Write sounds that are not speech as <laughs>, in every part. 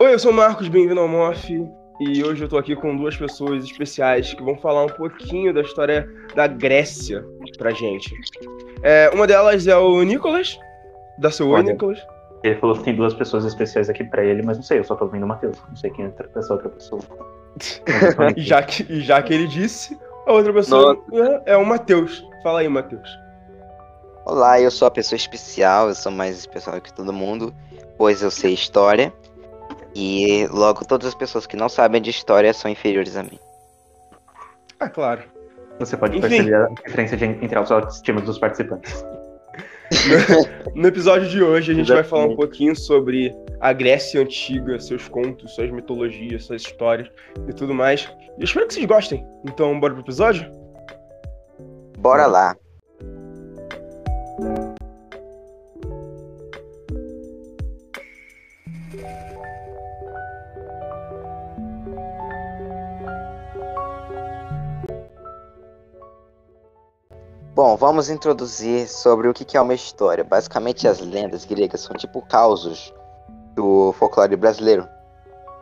Oi, eu sou o Marcos, bem-vindo ao MOF. E hoje eu tô aqui com duas pessoas especiais que vão falar um pouquinho da história da Grécia pra gente. É, uma delas é o Nicolas, da seu Oi. Nicolas. Ele falou que tem duas pessoas especiais aqui pra ele, mas não sei, eu só tô ouvindo o Matheus. Não sei quem é essa outra pessoa. <laughs> E já que, e já que ele disse, a outra pessoa é, é o Matheus. Fala aí, Matheus. Olá, eu sou a pessoa especial, eu sou mais especial que todo mundo, pois eu sei história. E logo todas as pessoas que não sabem de história são inferiores a mim. Ah, claro. Você pode Enfim. perceber a diferença de- entre as autoestimas dos participantes. <laughs> No episódio de hoje a gente vai falar um pouquinho sobre a Grécia Antiga, seus contos, suas mitologias, suas histórias e tudo mais. E eu espero que vocês gostem. Então, bora pro episódio? Bora lá. Bom, vamos introduzir sobre o que é uma história. Basicamente, as lendas gregas são tipo causos do folclore brasileiro.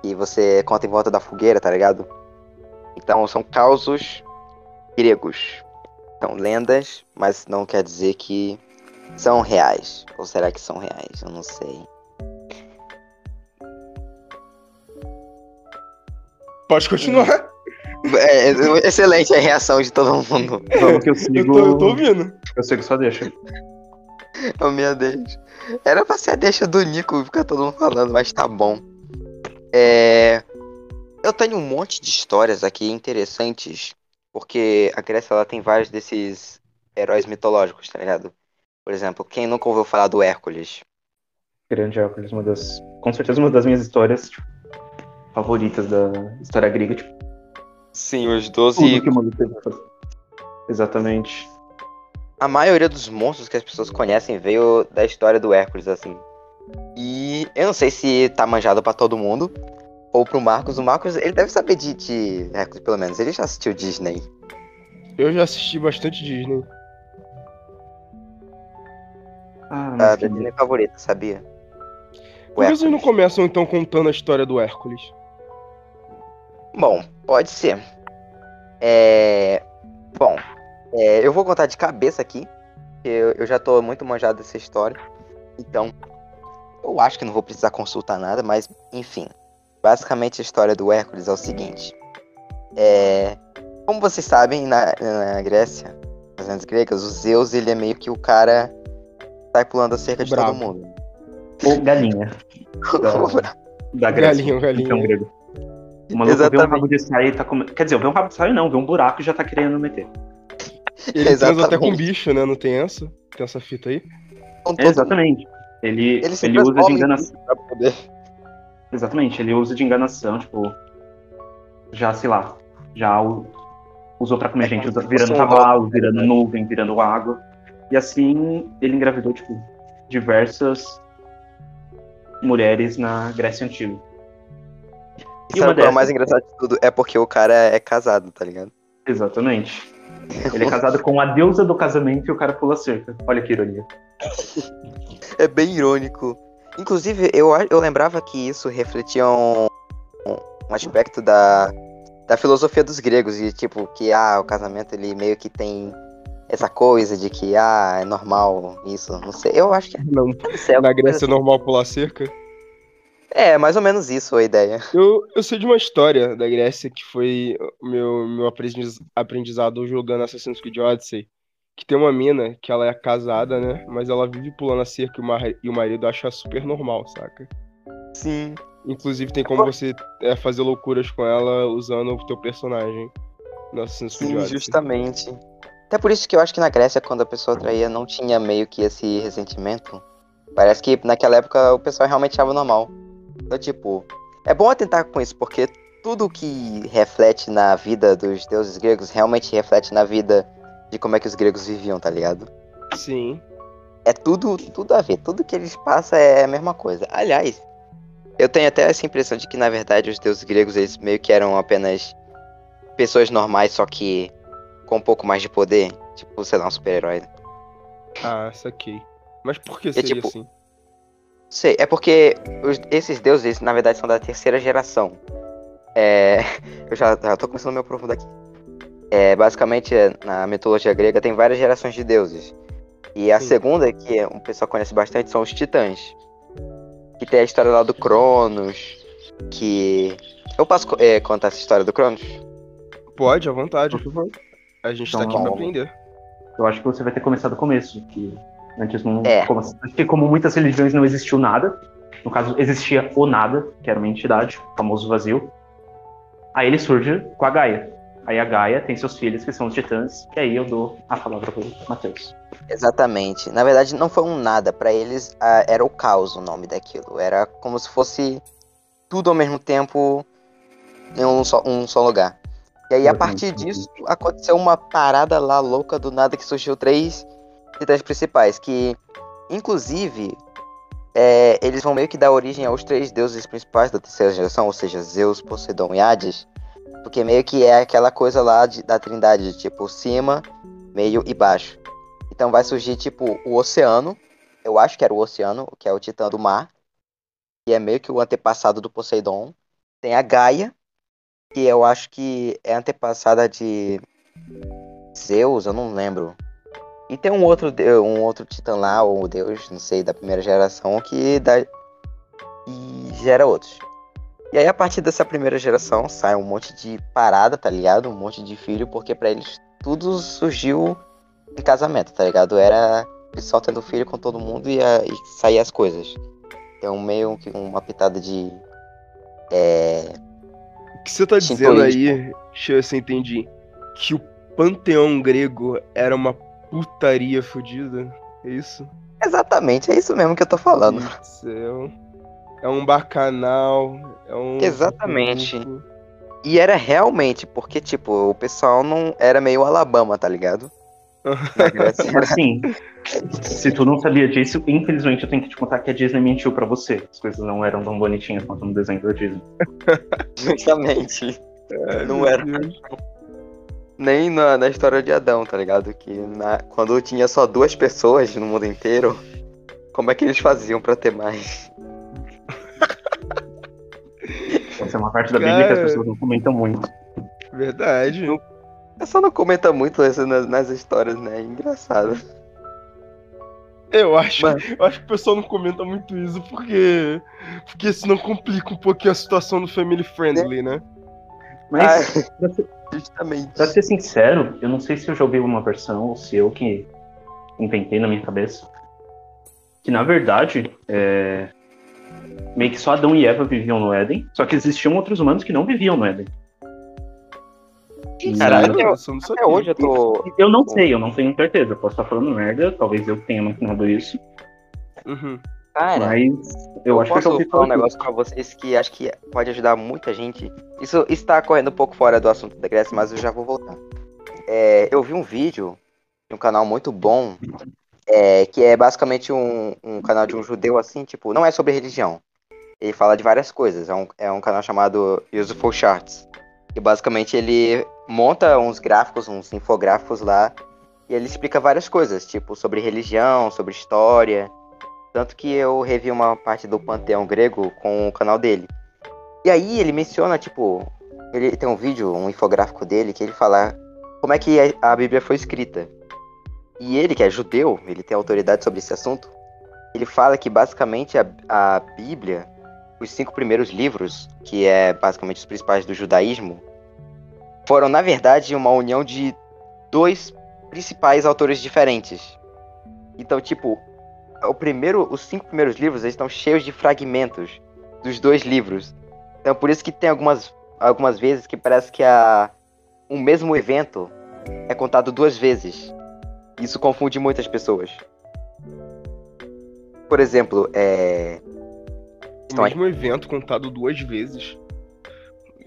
E você conta em volta da fogueira, tá ligado? Então, são causos gregos. São lendas, mas não quer dizer que são reais. Ou será que são reais? Eu não sei. Pode continuar. É, é excelente a reação de todo mundo. Vamos que eu Eu sigo. tô, eu tô ouvindo. eu sigo só deixa. Oh, meu Deus. Era pra ser a deixa do Nico, ficar todo mundo falando, mas tá bom. É... Eu tenho um monte de histórias aqui interessantes, porque a Grécia ela tem vários desses heróis mitológicos, tá ligado? Por exemplo, quem nunca ouviu falar do Hércules? Grande Hércules, uma das. Com certeza uma das minhas histórias tipo, favoritas da história grega. Tipo, Sim, os tudo 12. que uma luta teve pra fazer. Exatamente. A maioria dos monstros que as pessoas conhecem veio da história do Hércules, assim. E eu não sei se tá manjado pra todo mundo, ou pro Marcos. O Marcos, ele deve saber de, de Hércules, pelo menos. Ele já assistiu Disney. Eu já assisti bastante Disney. Ah, A mas da que- Disney favorita, sabia? O Por que vocês não começam então contando a história do Hércules? Bom, pode ser. É. Bom, é, eu vou contar de cabeça aqui. porque Eu, eu já tô muito manjado dessa história. Então, eu acho que não vou precisar consultar nada, mas enfim. Basicamente a história do Hércules é o seguinte. É. Como vocês sabem, na, na Grécia, nas lendas gregas, o Zeus ele é meio que o cara que sai pulando a cerca de Bravo. todo mundo. Ou galinha. <laughs> Da, da Grécia. Galinha, galinha. Então, grego. O maluco vê um Exatamente. rabo de saia e tá comendo. Quer dizer, vê um rabo de saia não, vê um buraco e já tá querendo meter. Ele transa até Exatamente. com bicho, né? Não tem essa? Tem essa fita aí? Com Exatamente. Ele, Ele se ele usa de enganação. poder. Exatamente, ele usa de enganação, tipo. Já, sei lá. Já o- usou pra comer É gente, usa- virando cavalo, virando nuvem, virando água. E assim ele engravidou, tipo, diversas mulheres na Grécia Antiga. E E uma sabe qual é o mais engraçado de tudo? É porque o cara é casado, tá ligado? Exatamente. <laughs> Ele é casado com a deusa do casamento e o cara pula cerca. Olha que ironia. <laughs> É bem irônico. Inclusive, eu, eu lembrava que isso refletia um, um aspecto da, da filosofia dos gregos. E tipo, que ah, o casamento ele meio que tem essa coisa de que ah, é normal isso. Não sei. Eu acho que Não. deve ser Na Grécia é normal pular cerca? É, mais ou menos isso a ideia. Eu, eu sei de uma história da Grécia que foi o meu, meu aprendiz- aprendizado jogando Assassin's Creed Odyssey. Que tem uma mina que ela é casada, né? Mas ela vive pulando a cerca e e o marido acha super normal, saca? Sim. Inclusive tem como você é, fazer loucuras com ela usando o teu personagem no Assassin's Creed Sim, Odyssey. justamente. Até por isso que eu acho que na Grécia, quando a pessoa traía, não tinha meio que esse ressentimento. Parece que naquela época o pessoal realmente achava normal. Então, tipo, é bom atentar com isso, porque tudo que reflete na vida dos deuses gregos realmente reflete na vida de como é que os gregos viviam, tá ligado? Sim. É tudo, tudo a ver. Tudo que eles passam é a mesma coisa. Aliás, eu tenho até essa impressão de que, na verdade, os deuses gregos, eles meio que eram apenas pessoas normais, só que com um pouco mais de poder. Tipo, sei lá, um super-herói. Ah, saquei. Mas por que seria tipo, assim? Sei, é porque os- esses deuses, na verdade, são da terceira geração. É, <laughs> eu já, já tô começando a me aprofundar aqui. É, basicamente, na mitologia grega tem várias gerações de deuses. E a Sim. segunda, que um pessoal conhece bastante, são os titãs. Que tem a história lá do Cronos, que... Eu posso é, contar essa história do Cronos? Pode, à vontade. Por favor. A gente Então, tá aqui pra aprender. Eu acho que você vai ter começado do começo, que antes não. É. Como, como muitas religiões não existiu nada. No caso, existia o nada, que era uma entidade, o famoso vazio. Aí ele surge com a Gaia. Aí a Gaia tem seus filhos, que são os titãs, e aí eu dou a palavra pro Matheus. Exatamente. Na verdade, não foi um nada. Pra eles, ah, era o caos o nome daquilo. Era como se fosse tudo ao mesmo tempo em um só, um só lugar. E aí, a partir disso, aconteceu uma parada lá louca do nada que surgiu três titãs principais. Que, inclusive, é, eles vão meio que dar origem aos três deuses principais da terceira geração, ou seja, Zeus, Poseidon e Hades. Porque meio que é aquela coisa lá de- da trindade, de tipo cima, meio e baixo. Então vai surgir, tipo, o oceano. Eu acho que era o oceano, que é o titã do mar. Que é meio que o antepassado do Poseidon. Tem a Gaia, que eu acho que é antepassada de Zeus, eu não lembro. E tem um outro, um outro titã lá, ou deus, não sei, da primeira geração, que dá. E gera outros. E aí, a partir dessa primeira geração, sai um monte de parada, tá ligado? Um monte de filho, porque pra eles tudo surgiu em casamento, tá ligado? Era só tendo filho com todo mundo e, a, e sair as coisas. Então, meio que uma pitada de. É. O que você tá dizendo aí, deixa eu ver se eu entendi. Que o panteão grego era uma putaria fodida? É isso? Exatamente, é isso mesmo que eu tô falando. Meu Deus do céu. É um bacanal, é um. Exatamente. grupo. E era realmente, porque, tipo, o pessoal não era meio Alabama, tá ligado? <laughs> Assim, se tu não sabia disso, infelizmente eu tenho que te contar que a Disney mentiu pra você. As coisas não eram tão bonitinhas quanto no desenho da Disney. <laughs> Justamente. Ai, Não era. Deus. Nem na, na história de Adão, tá ligado? Que na- quando tinha só duas pessoas no mundo inteiro, como é que eles faziam pra ter mais? Essa é uma parte da Bíblia que as Cara. pessoas não comentam muito. Verdade. Eu só não comenta muito isso nas, nas histórias, né? É engraçado. Eu acho, Mano. eu acho que o pessoal não comenta muito isso porque. Porque senão complica um pouquinho a situação do family friendly, né? Mas, Ah, justamente. pra ser sincero, eu não sei se eu já ouvi uma versão ou se eu que inventei na minha cabeça. Que na verdade, é, meio que só Adão e Eva viviam no Éden, só que existiam outros humanos que não viviam no Éden. E- Caralho, eu- eu Até sabia. hoje eu tô. Eu não sei, eu não tenho certeza. Eu posso estar falando merda, talvez eu tenha imaginado isso. Uhum. Cara, Mas eu, acho que eu já posso ouvi falar um negócio pra vocês que acho que pode ajudar muita gente. Isso está correndo um pouco fora do assunto da Grécia, mas eu já vou voltar. É, eu vi um vídeo de um canal muito bom, é, que é basicamente um, um canal de um judeu assim, tipo, não é sobre religião. Ele fala de várias coisas. É um, é um canal chamado Useful Charts. E basicamente ele monta uns gráficos, uns infográficos lá, e ele explica várias coisas, tipo, sobre religião, sobre história. Tanto que eu revi uma parte do panteão grego com o canal dele. E aí ele menciona, tipo, ele tem um vídeo, um infográfico dele, que ele fala como é que a Bíblia foi escrita. E ele, que é judeu, ele tem autoridade sobre esse assunto, ele fala que basicamente a, a Bíblia, os cinco primeiros livros, que é basicamente os principais do judaísmo, foram, na verdade, uma união de dois principais autores diferentes. Então, tipo, o primeiro, os cinco primeiros livros eles estão cheios de fragmentos dos dois livros. Então por isso que tem algumas, algumas vezes que parece que a, um mesmo evento é contado duas vezes. Isso confunde muitas pessoas. Por exemplo, é. O Estão aí. mesmo evento contado duas vezes.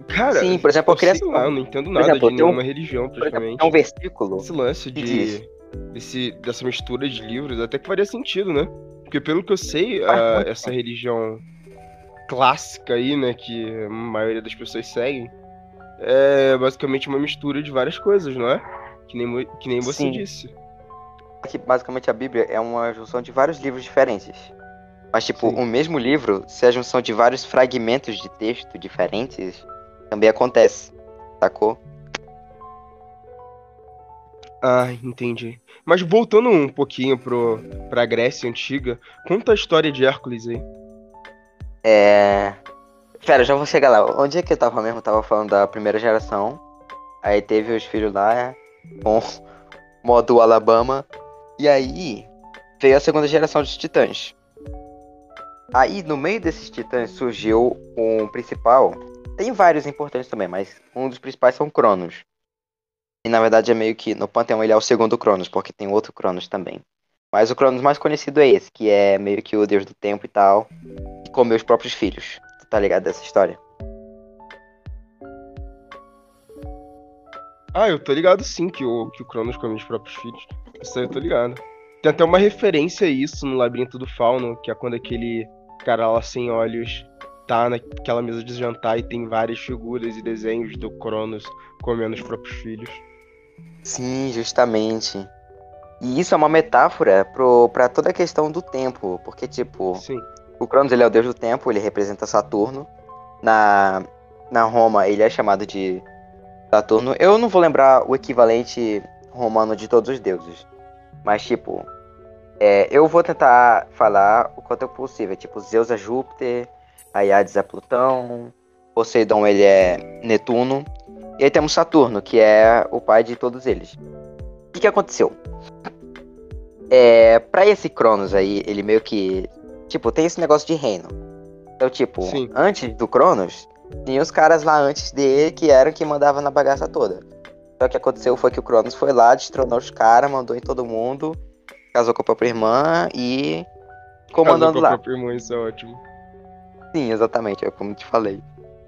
Cara, Sim, por exemplo, eu criança. sei lá, eu não entendo nada exemplo, de tem um- nenhuma religião, exemplo, praticamente. é um versículo. Esse lance de. Desse, dessa mistura de livros até que faria sentido, né? Porque pelo que eu sei, a- muito essa religião clássica aí, né, que a maioria das pessoas seguem, é basicamente uma mistura de várias coisas, não é? Que nem, que nem você Sim. disse. Que basicamente a Bíblia é uma junção de vários livros diferentes. Mas, tipo, Sim. o mesmo livro, se é a junção de vários fragmentos de texto diferentes, também acontece. Sacou? Ah, entendi. Mas voltando um pouquinho pro, pra Grécia Antiga, conta a história de Hércules aí. É. Pera, já vou chegar lá. Onde é que eu tava mesmo? Eu tava falando da primeira geração. Aí teve os filhos lá com <laughs> modo Alabama. E aí veio a segunda geração dos titãs. Aí no meio desses titãs surgiu um principal. Tem vários importantes também, mas um dos principais são Cronos. E na verdade é meio que no Panteão ele é o segundo Cronos, porque tem outro Cronos também. Mas o Cronos mais conhecido é esse, que é meio que o deus do tempo e tal, que comeu os próprios filhos. Tu tá ligado dessa história? Ah, eu tô ligado sim que o, que o Cronos come os próprios filhos. Isso aí eu tô ligado. Tem até uma referência a isso no Labirinto do Fauno, que é quando aquele cara lá sem olhos tá naquela mesa de jantar e tem várias figuras e desenhos do Cronos comendo os próprios filhos. Sim, justamente. E isso é uma metáfora pro, pra toda a questão do tempo, porque, tipo, Sim. o Cronos ele é o deus do tempo, ele representa Saturno. Na, na Roma ele é chamado de Saturno. Eu não vou lembrar o equivalente romano de todos os deuses, mas, tipo, é, eu vou tentar falar o quanto é possível. Tipo, Zeus é Júpiter, a Hades é Plutão, Poseidon ele é Netuno. E aí temos Saturno, que é o pai de todos eles. O que, que aconteceu? É, pra esse Cronos aí, ele meio que. Tipo, tem esse negócio de reino. Então, tipo, Sim. antes do Cronos, tinha os caras lá antes dele que eram que mandavam na bagaça toda. Só que o que aconteceu foi que o Cronos foi lá, destronou os caras, mandou em todo mundo, casou com a própria irmã e. comandando Casou com a lá. própria irmã, isso é ótimo. Sim, exatamente, é como te falei.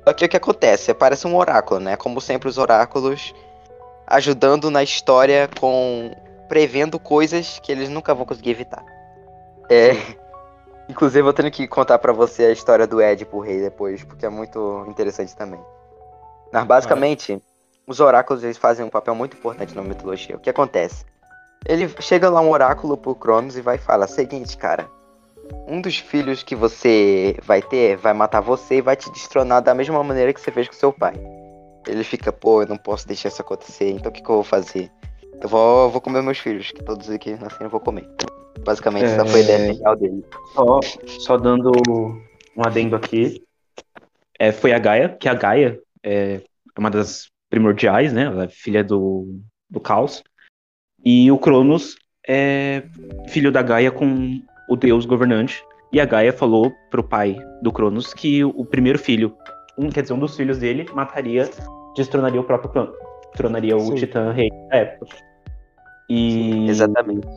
Só que o que acontece? Parece um oráculo, né? Como sempre, os oráculos ajudando na história com. prevendo coisas que eles nunca vão conseguir evitar. É. <laughs> Inclusive, eu tenho que contar pra você a história do Édipo Rei depois, porque é muito interessante também. Mas, basicamente, os oráculos eles fazem um papel muito importante na mitologia. O que acontece? Ele chega lá um oráculo pro Cronos e vai e fala: Seguinte, cara. Um dos filhos que você vai ter vai matar você e vai te destronar da mesma maneira que você fez com seu pai. Ele fica, pô, eu não posso deixar isso acontecer, então o que, que eu vou fazer? Eu vou, vou comer meus filhos, que todos aqui nasceram eu vou comer. Basicamente, essa foi a ideia É. genial dele. Só, só dando um adendo aqui. É, foi a Gaia, que a Gaia é uma das primordiais, né? Ela é filha do, do Caos. E o Cronos é filho da Gaia com o deus governante. E a Gaia falou pro pai do Cronos que o primeiro filho, um, quer dizer, um dos filhos dele, mataria, destronaria o próprio Cronos. Destronaria o Sim. Titã Rei da época. E. Exatamente.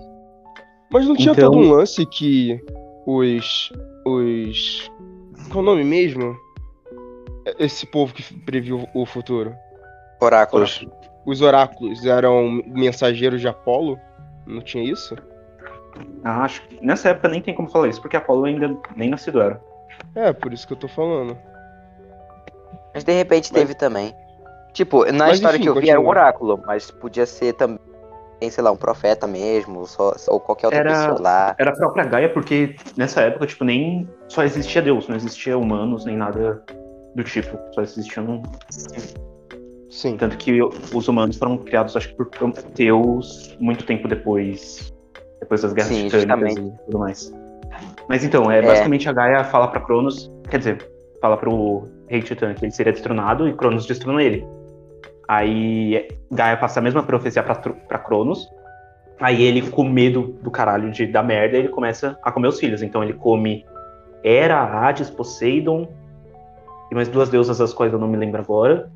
Mas não tinha Então- todo um lance que os. os. Qual o nome mesmo? Esse povo que previu o futuro. Oráculos. Os oráculos eram mensageiros de Apolo? Não tinha isso? Acho que nessa época nem tem como falar isso, porque Apolo ainda nem nascido era. É, por isso que eu tô falando. Mas de repente Mas- teve também. Tipo, na Mas, história enfim, que eu vi era um oráculo, mas podia ser também, sei lá, um profeta mesmo, só, ou qualquer outra Era- pessoa lá. Era a própria Gaia, porque nessa época, tipo, nem só existia Deus, não existia humanos, nem nada do tipo. Só existiam. Sim. Tanto que os humanos foram criados, acho que por Prometeus muito tempo depois. Depois das guerras Sim, titânicas e tudo mais. Mas então, é, É. basicamente a Gaia fala pra Cronos, quer dizer, fala pro rei Titã que ele seria destronado e Cronos destrona ele. Aí Gaia passa a mesma profecia pra Cronos. Aí ele, com medo do caralho de dar merda, ele começa a comer os filhos. Então ele come Hera, Hades, Poseidon e mais duas deusas das quais eu não me lembro agora.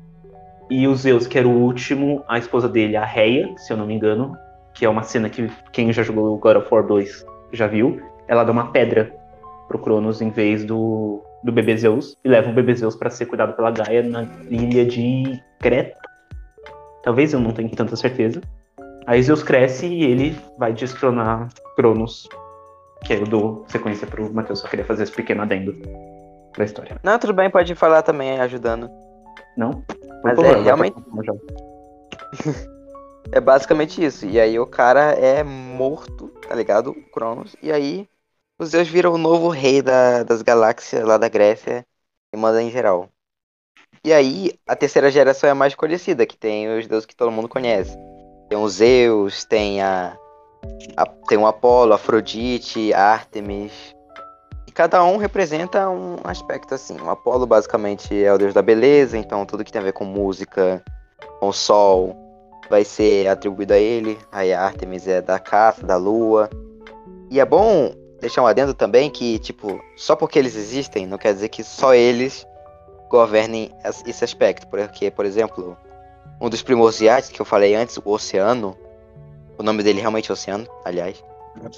E o Zeus, que era o último, a esposa dele, a Reia, se eu não me engano, que é uma cena que quem já jogou God of War 2 já viu. Ela dá uma pedra pro Cronos em vez do, do bebê Zeus e leva o bebê Zeus pra ser cuidado pela Gaia na ilha de Creta. Talvez eu não tenha tanta certeza. Aí Zeus cresce e ele vai destronar Cronos. Que eu dou sequência pro Matheus, só queria fazer esse pequeno adendo. pra história. Não, tudo bem, pode falar também, ajudando. Não? Por Mas favor, é realmente-. <laughs> É basicamente isso. E aí o cara é morto, tá ligado? O Cronos. E aí os Zeus viram o novo rei da- das galáxias lá da Grécia e manda em geral. E aí a terceira geração é a mais conhecida, que tem os deuses que todo mundo conhece. Tem o Zeus, tem a, a- tem o Apolo, Afrodite, Ártemis. E cada um representa um aspecto assim. O Apolo basicamente é o deus da beleza, então tudo que tem a ver com música, com o sol, vai ser atribuído a ele. Aí a Artemis é da caça, da lua. E é bom deixar um adendo também que, tipo, só porque eles existem, não quer dizer que só eles governem es- esse aspecto. Porque, por exemplo, um dos primordiais que eu falei antes, o Oceano, o nome dele realmente é Oceano, aliás,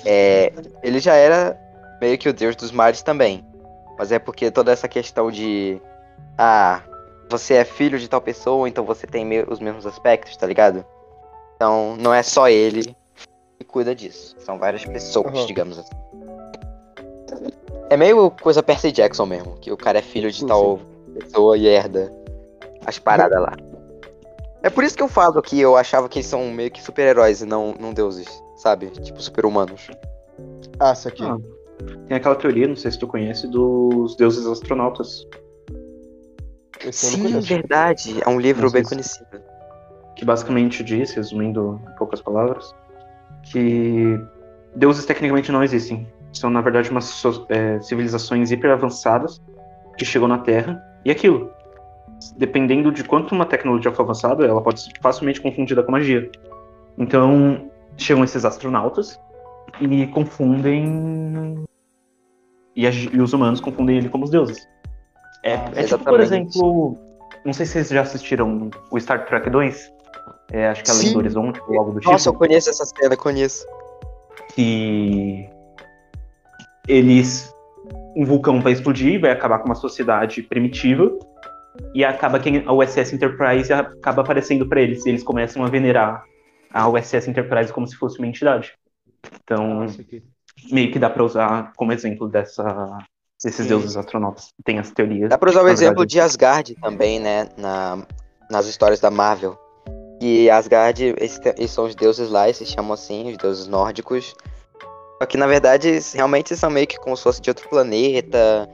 é, ele já era meio que o deus dos mares também. Mas é porque toda essa questão de. Ah, você é filho de tal pessoa, então você tem me- os mesmos aspectos, tá ligado? Então não é só ele que cuida disso. São várias pessoas, Aham. digamos assim. É meio coisa Percy Jackson mesmo, que o cara é filho de Sim, tal pessoa e herda as paradas lá. É por isso que eu falo que eu achava que eles são meio que super-heróis e não, não deuses, sabe? Tipo super-humanos. Ah, isso aqui. Ah, Tem aquela teoria, não sei se tu conhece, dos deuses astronautas. Sim, verdade. É um livro bem conhecido. que basicamente diz, resumindo em poucas palavras, que deuses tecnicamente não existem. São, na verdade, umas so- é, civilizações hiper avançadas que chegam na Terra. E aquilo, dependendo de quanto uma tecnologia for avançada, ela pode ser facilmente confundida com magia. Então, chegam esses astronautas e confundem. E, e os humanos confundem ele como os deuses. É, Ah, é tipo, por exemplo, não sei se vocês já assistiram o Star Trek 2. É, acho que é Além do Horizonte ou algo do tipo. Nossa, eu conheço essa cena, conheço. que eles um vulcão vai explodir, vai acabar com uma sociedade primitiva e acaba que a USS Enterprise acaba aparecendo para eles e eles começam a venerar a USS Enterprise como se fosse uma entidade. Então, isso aqui. meio que dá para usar como exemplo dessa desses Sim. deuses astronautas. Tem as teorias. Dá pra usar o na exemplo verdade. de Asgard também, né? Na, nas histórias da Marvel. E Asgard, esses, esses são os deuses lá, eles se chamam assim, os deuses nórdicos. Só que na verdade, eles realmente são meio que como se fosse de outro planeta,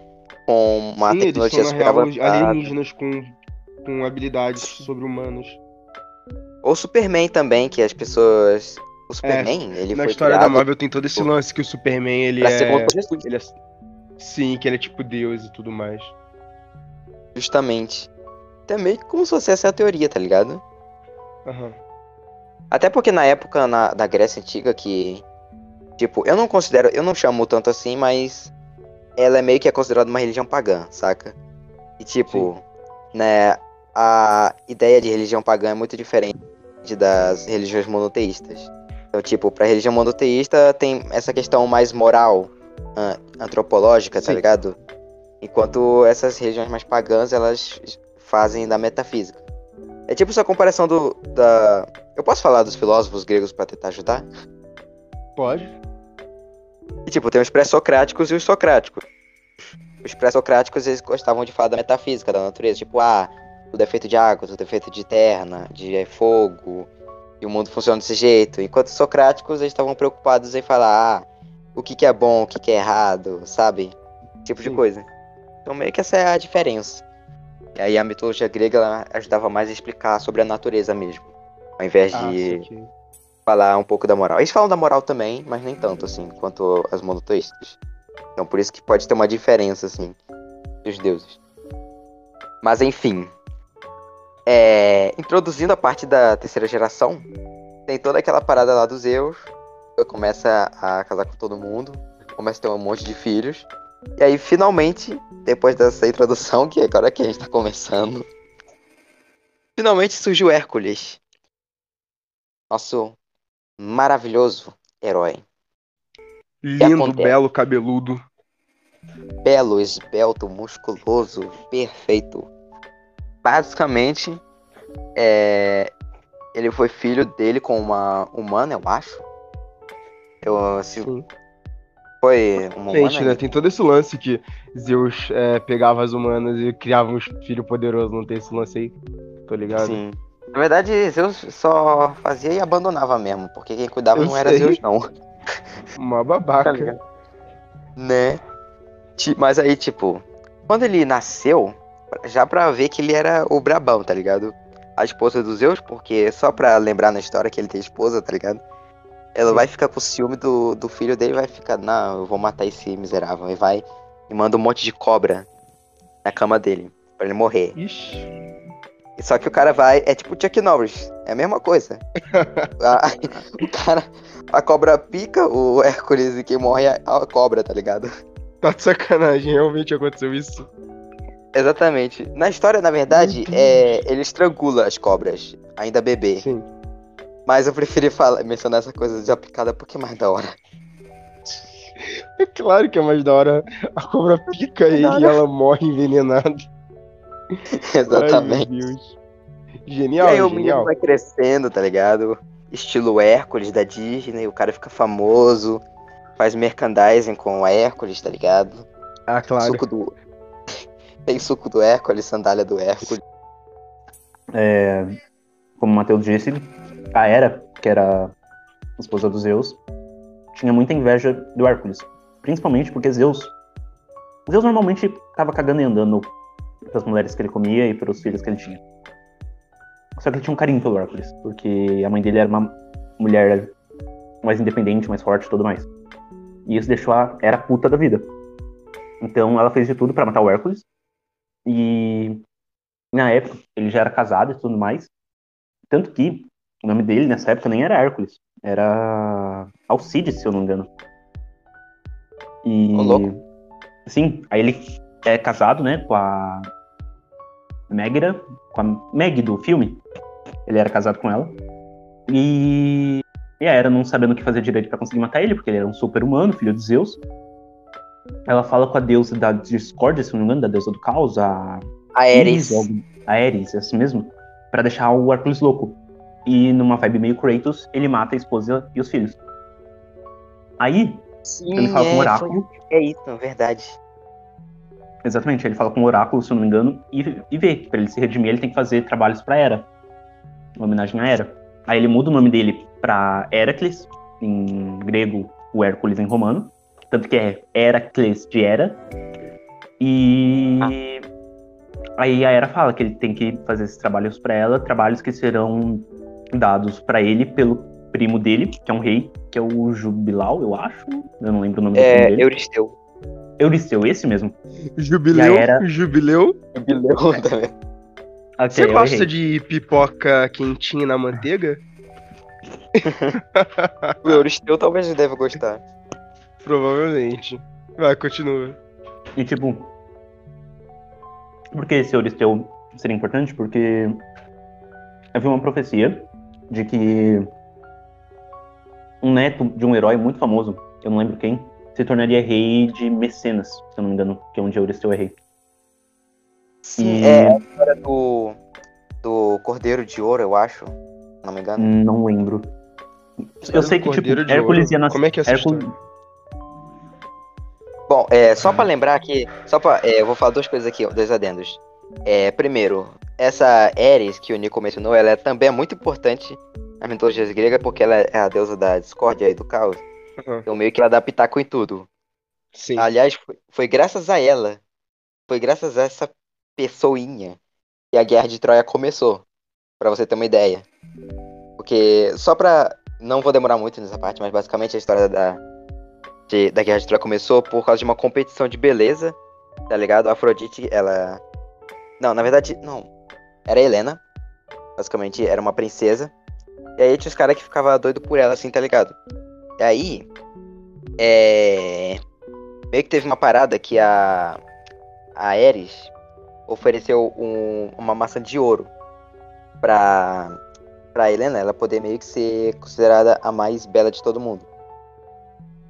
com uma Sim, eles tecnologia são, na super real, avançada. alienígenas com, com habilidades sobre-humanas. Ou Superman também, que as pessoas. O Superman, ele Na foi história da criado Marvel tem todo esse lance que o Superman, ele pra é... Ele é... Sim, que ele é tipo Deus e tudo mais. justamente. Então é meio que como se fosse essa a teoria, tá ligado? Aham. Até porque na época na, da Grécia Antiga que. Tipo, eu não considero. Eu não chamo tanto assim, mas. Ela é meio que é considerada uma religião pagã, saca? E tipo, né. A ideia de religião pagã é muito diferente das religiões monoteístas. Então, tipo, pra religião monoteísta tem essa questão mais moral, antropológica, tá Sim. ligado? Enquanto essas religiões mais pagãs, elas fazem da metafísica. É tipo essa comparação do, da, eu posso falar dos filósofos gregos pra tentar ajudar? Pode? E, tipo, tem os pré-socráticos e os socráticos. Os pré-socráticos, eles gostavam de falar da metafísica, da natureza. Tipo, ah, tudo é feito de água, tudo é feito de terra, de fogo, e o mundo funciona desse jeito. Enquanto os socráticos, eles estavam preocupados em falar, ah, o que que é bom, o que que é errado, sabe? Esse tipo de Sim. coisa. Então, meio que essa é a diferença. E aí a mitologia grega, ela ajudava mais a explicar sobre a natureza mesmo. Ao invés Ah, de falar um pouco da moral. Eles falam da moral também, mas nem tanto assim quanto as monoteístas. Então por isso que pode ter uma diferença assim dos deuses. Mas enfim, é, introduzindo a parte da terceira geração, tem toda aquela parada lá dos Zeus, começa a casar com todo mundo, começa a ter um monte de filhos. E aí finalmente, depois dessa introdução, que agora que a gente tá começando, finalmente surgiu Hércules. Nosso maravilhoso herói. Lindo, belo, cabeludo. Belo, esbelto, musculoso, perfeito. Basicamente, é, ele foi filho dele com uma humana, eu acho. Eu, se Sim. foi uma Gente, humana? né? Tem todo esse lance que Zeus é, pegava as humanas e criava um filho poderoso. Não tem esse lance aí? Tô ligado? Sim. Na verdade, Zeus só fazia e abandonava mesmo, porque quem cuidava Eu não era sei. Zeus, não. Uma Tá babaca. ligado? Né? Mas aí, tipo, quando ele nasceu, já pra ver que ele era o brabão, tá ligado? A esposa do Zeus, porque só pra lembrar na história que ele tem esposa, tá ligado? Ela vai ficar com ciúme do, do filho dele vai ficar, não, eu vou matar esse miserável. E vai e manda um monte de cobra na cama dele, pra ele morrer. Ixi. Só que o cara vai, é tipo Chuck Norris, é a mesma coisa. <laughs> A- o cara, a cobra pica o Hércules e quem morre é a cobra, tá ligado? Tá de sacanagem, realmente aconteceu isso. Exatamente. Na história, na verdade, é, ele estrangula as cobras, ainda bebê. Sim. Mas eu preferi falar, mencionar essa coisa de aplicada porque é mais da hora. É claro que é mais da hora a cobra pica ele e ela morre envenenada. <laughs> Exatamente. Ai, Deus. e Genial, aí o menino genial. vai crescendo, tá ligado? Estilo Hércules da Disney, o cara fica famoso, faz merchandising com o Hércules, tá ligado? Ah, claro. Suco do. Tem suco do Hércules, sandália do Hércules. É, como o Matheus disse, a Hera, que era esposa do Zeus, tinha muita inveja do Hércules. Principalmente porque Zeus. Zeus normalmente ficava cagando e andando pelas mulheres que ele comia e pelos filhos que ele tinha. Só que ele tinha um carinho pelo Hércules, porque a mãe dele era uma mulher mais independente, mais forte e tudo mais. E isso deixou a Hera puta da vida. Então ela fez de tudo pra matar o Hércules. E na época ele já era casado e tudo mais. Tanto que o nome dele nessa época nem era Hércules, era Alcides, se eu não me engano. E. Ô, louco. Sim, aí ele é casado, né, com a Megra, com a Meg do filme. Ele era casado com ela. E. E a Hera, não sabendo o que fazer direito pra conseguir matar ele, porque ele era um super humano, filho de Zeus. Ela fala com a deusa da discórdia, se não me engano, da deusa do caos, a. Iris, algo- A Ares, é assim mesmo. Pra deixar o Hércules louco. E numa vibe meio Kratos, ele mata a esposa e os filhos. Aí, Sim, ele fala com o é, oráculo. foi- é isso, é verdade. Exatamente, ele fala com o oráculo, se eu não me engano, e, e vê que pra ele se redimir, ele tem que fazer trabalhos pra Hera. Uma homenagem a Hera. Aí ele muda o nome dele pra Heracles, em grego, o Hércules em romano. Tanto que é Heracles de Hera. E aí a Hera fala que ele tem que fazer esses trabalhos pra ela, trabalhos que serão dados pra ele pelo primo dele, que é um rei, que é o Jubilau, eu acho. Eu não lembro o nome do primo É, dele. Euristeu. Euristeu, esse mesmo. Jubileu, E a Hera- jubileu. Jubileu <laughs> também. Ok, Você eu gosta errei. de pipoca quentinha na manteiga? O Euristeu talvez deve gostar. Provavelmente. Vai, continua. E tipo. Por que esse Euristeu seria importante? Porque havia uma profecia de que um neto de um herói muito famoso, eu não lembro quem, se tornaria rei de Mecenas, se eu não me engano, que é onde Euristeu é rei. Sim, E- é a história do, do Cordeiro de Ouro, eu acho. Se não me engano. Não lembro. Eu sei que tipo, Cordeiro de Hércules Ouro. ia nascer. Como é que é essa Hércules... Bom, é, só pra lembrar aqui, só pra, é, eu vou falar duas coisas aqui, dois adendos. É, primeiro, essa Ares que o Nico mencionou, ela é, também é muito importante na mitologia grega porque ela é a deusa da discórdia e do caos. Aham. Então meio que ela dá pitaco em tudo. Sim. Aliás, foi, foi graças a ela, foi graças a essa pessoinha que a guerra de Troia começou. Pra você ter uma ideia. Porque, só pra. Não vou demorar muito nessa parte, mas basicamente a história da, de- da guerra de Troia começou por causa de uma competição de beleza, tá ligado? A Afrodite, ela. Não, na verdade, não. Era a Helena. Basicamente, era uma princesa. E aí tinha os caras que ficavam doido por ela, assim, tá ligado? E aí. É meio que teve uma parada que a, a Ares ofereceu um- uma maçã de ouro pra, pra Helena, ela poder meio que ser considerada a mais bela de todo mundo.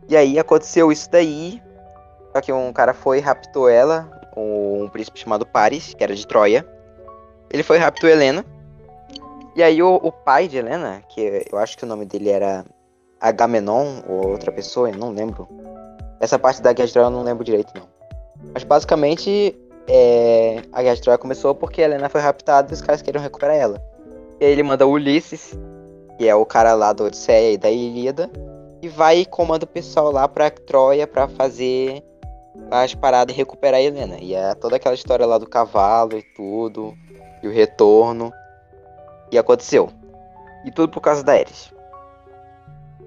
E aí aconteceu isso daí, só que um cara foi raptou ela, um príncipe chamado Paris, que era de Troia. Ele foi raptou Helena. E aí o, o pai de Helena, que eu acho que o nome dele era Agamenon, ou outra pessoa, eu não lembro. Essa parte da Guerra de Troia eu não lembro direito, não. Mas basicamente, é, a Guerra de Troia começou porque Helena foi raptada e os caras queriam recuperar ela. E aí ele manda Ulisses, que é o cara lá da Odisseia e da Ilíada, e vai e comanda o pessoal lá pra Troia pra fazer as paradas e recuperar a Helena. E é toda aquela história lá do cavalo e tudo, e o retorno. E aconteceu. E tudo por causa da Ares.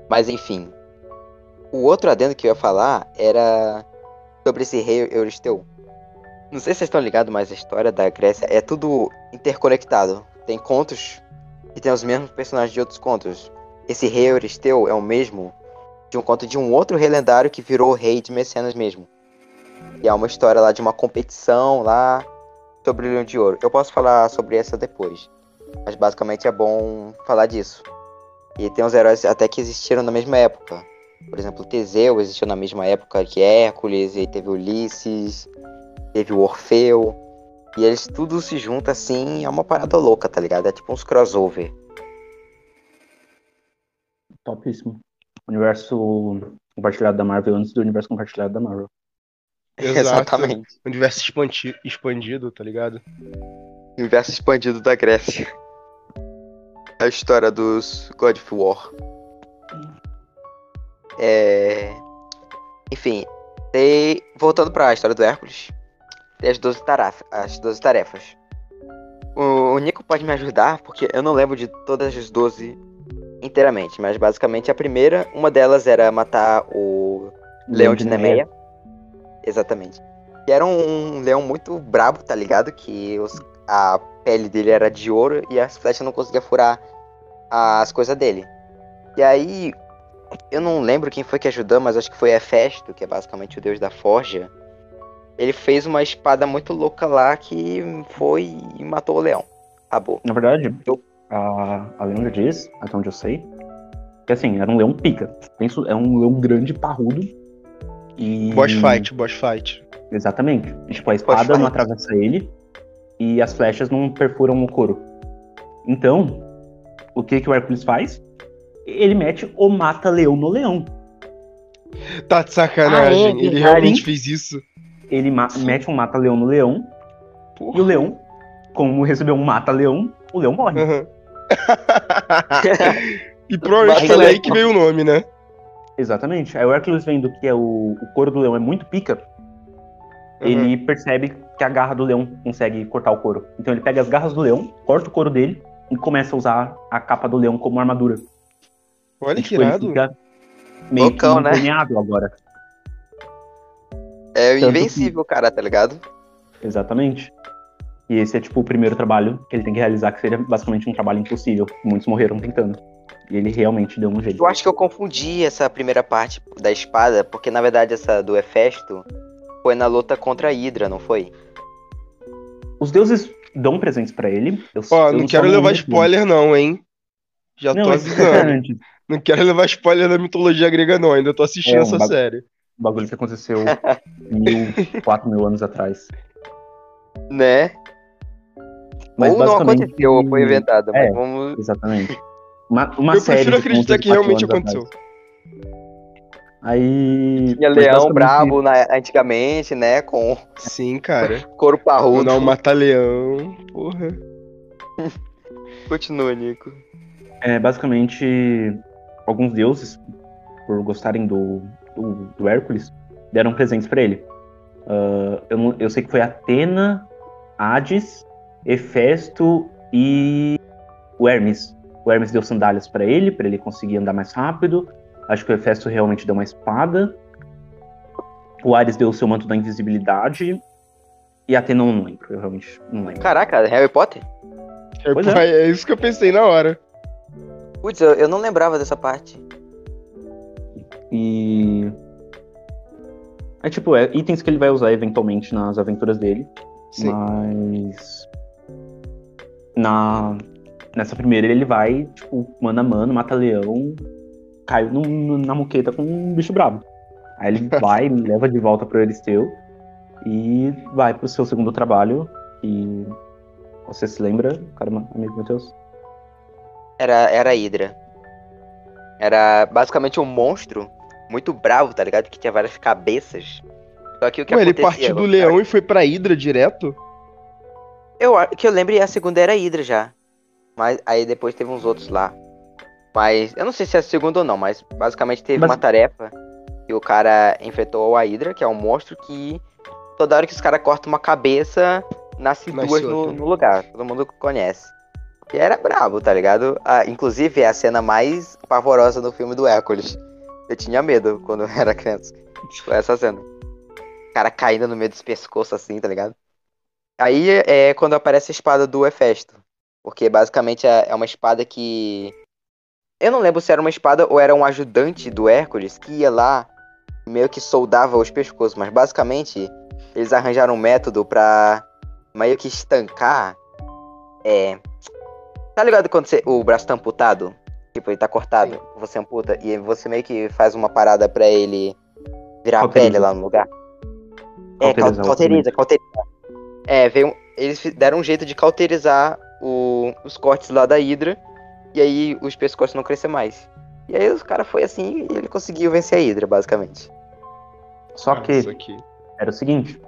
Mas enfim. O outro adendo que eu ia falar era sobre esse rei Euristeu. Não sei se vocês estão ligados, mas a história da Grécia é tudo interconectado. Tem contos que tem os mesmos personagens de outros contos. Esse rei Euristeu é o mesmo de um conto de um outro rei lendário que virou rei de Mecenas mesmo. E é uma história lá de uma competição lá sobre o Leão de Ouro. Eu posso falar sobre essa depois. Mas basicamente é bom falar disso. E tem uns heróis até que existiram na mesma época. Por exemplo, Teseu existiu na mesma época que Hércules, e teve Ulisses, teve o Orfeu. E eles tudo se junta assim, é uma parada louca, tá ligado? É tipo uns crossover. Topíssimo. Universo compartilhado da Marvel antes do universo compartilhado da Marvel. Exato. Exatamente. Universo expandi- expandido, tá ligado? Universo expandido da Grécia. A história dos God of War. É... Enfim, tem... voltando pra história do Hércules, tem as 12 tarefas. As 12 tarefas. O, o Nico pode me ajudar, porque eu não lembro de todas as 12 inteiramente, mas basicamente a primeira, uma delas era matar o Leão de Nemeia. Exatamente. Que era um, um leão muito brabo, tá ligado? Que os- a pele dele era de ouro e as flechas não conseguiam furar as coisas dele. E aí, eu não lembro quem foi que ajudou, mas acho que foi Hefesto, que é basicamente o deus da forja. Ele fez uma espada muito louca lá que foi e matou o leão. Acabou. Na verdade, Eu- a, a lenda diz, até onde eu sei, que assim, era um leão pica. É um leão grande, parrudo. E... Boss fight, boss fight. Exatamente. Tipo, a espada não atravessa ele e as flechas não perfuram o couro. Então, o que que o Hércules faz? Ele mete o mata-leão no leão. Tá de sacanagem. É, Ele realmente fez isso. Ele ma- mete um mata-leão no leão e o leão, como recebeu um mata-leão, o leão morre. Aham. <laughs> <laughs> e provavelmente foi daí leão. que veio o nome, né? Exatamente. Aí o Hércules vendo que é o, o couro do leão é muito pica, ele percebe que a garra do leão consegue cortar o couro. Então ele pega as garras do leão, corta o couro dele e começa a usar a capa do leão como armadura. Olha E, que tipo, ele irado. fica meio Loucão, que né? agora. É o Tanto invencível, cara, tá ligado? Exatamente. E esse é tipo o primeiro trabalho que ele tem que realizar, que seria basicamente um trabalho impossível. Muitos morreram tentando. E ele realmente deu um jeito. Eu acho que eu confundi essa primeira parte da espada, porque na verdade essa do Hefesto foi na luta contra a Hydra, não foi? Os deuses dão presentes pra ele. Eu, Ó, eu não só quero levar spoiler não, hein? Já Não, tô mas avisando. Não quero levar spoiler da mitologia grega não, ainda tô assistindo É, um essa bagu- série. o bagulho que aconteceu <laughs> mil, quatro mil anos atrás. Né? Mas Ou não aconteceu, ou foi inventado, mas É. vamos. Exatamente. Uma, uma Eu série prefiro acreditar que realmente aconteceu. atrás. Aí. Tinha leão basicamente- brabo na- antigamente, né? Com Sim, cara. <laughs> couro Ou parrudo. não, mata-leão. Porra. <laughs> Continua, Nico. É, basicamente, alguns deuses, por gostarem do, do, do Hércules, deram presentes pra ele. Ah, eu, não- eu sei que foi Atena, Hades, Hefesto e o Hermes. O Hermes deu sandálias pra ele, pra ele conseguir andar mais rápido. Acho que o Hefesto realmente deu uma espada. O Ares deu o seu manto da invisibilidade. E a Atena eu não lembro, eu realmente não lembro. Caraca, Harry Potter? É, Pois pô, é isso que eu pensei na hora. Putz, eu, eu não lembrava dessa parte. E. É tipo, é itens que ele vai usar eventualmente nas aventuras dele. Sim. Mas. Na. Nessa primeira ele vai, tipo, mano a mano, mata leão, cai no- no- na moqueta com um bicho brabo. Aí ele <laughs> vai, leva de volta pro Euristeu e vai pro seu segundo trabalho. E. Você se lembra, caramba, amigo Matheus? Era, era a Hydra. Era basicamente um monstro muito bravo, tá ligado? Que tinha várias cabeças. Só que o que Ué, ele partiu do leão e foi pra Hidra direto? Eu que eu lembre, a segunda era a Hydra já. Mas aí depois teve uns outros lá. Mas eu não sei se é a segunda ou não, mas basicamente teve Mas- uma tarefa que o cara enfrentou a Hydra, que é um monstro que toda hora que os caras cortam uma cabeça, nasce Nasce duas no, no lugar. Todo mundo conhece. E era brabo, tá ligado? Ah, inclusive é a cena mais pavorosa do filme do Hércules. Eu tinha medo quando eu era criança. Foi essa cena. O cara caindo no meio dos pescoços assim, tá ligado? Aí é quando aparece a espada do Hefesto. Porque basicamente é é uma espada que. Eu não lembro se era uma espada ou era um ajudante do Hércules que ia lá e meio que soldava os pescoços. Mas basicamente eles arranjaram um método pra meio que estancar. É. Tá ligado quando você- o braço tá amputado? Tipo, ele tá cortado, você amputa e você meio que faz uma parada pra ele virar a pele lá no lugar. É, cau- o cauteriza, cauteriza. É, veio, eles deram um jeito de cauterizar o- os cortes lá da Hydra. E aí os pescoços não crescer mais. E aí os cara foi assim e ele conseguiu vencer a Hydra, basicamente. Só que Isso aqui. era o seguinte: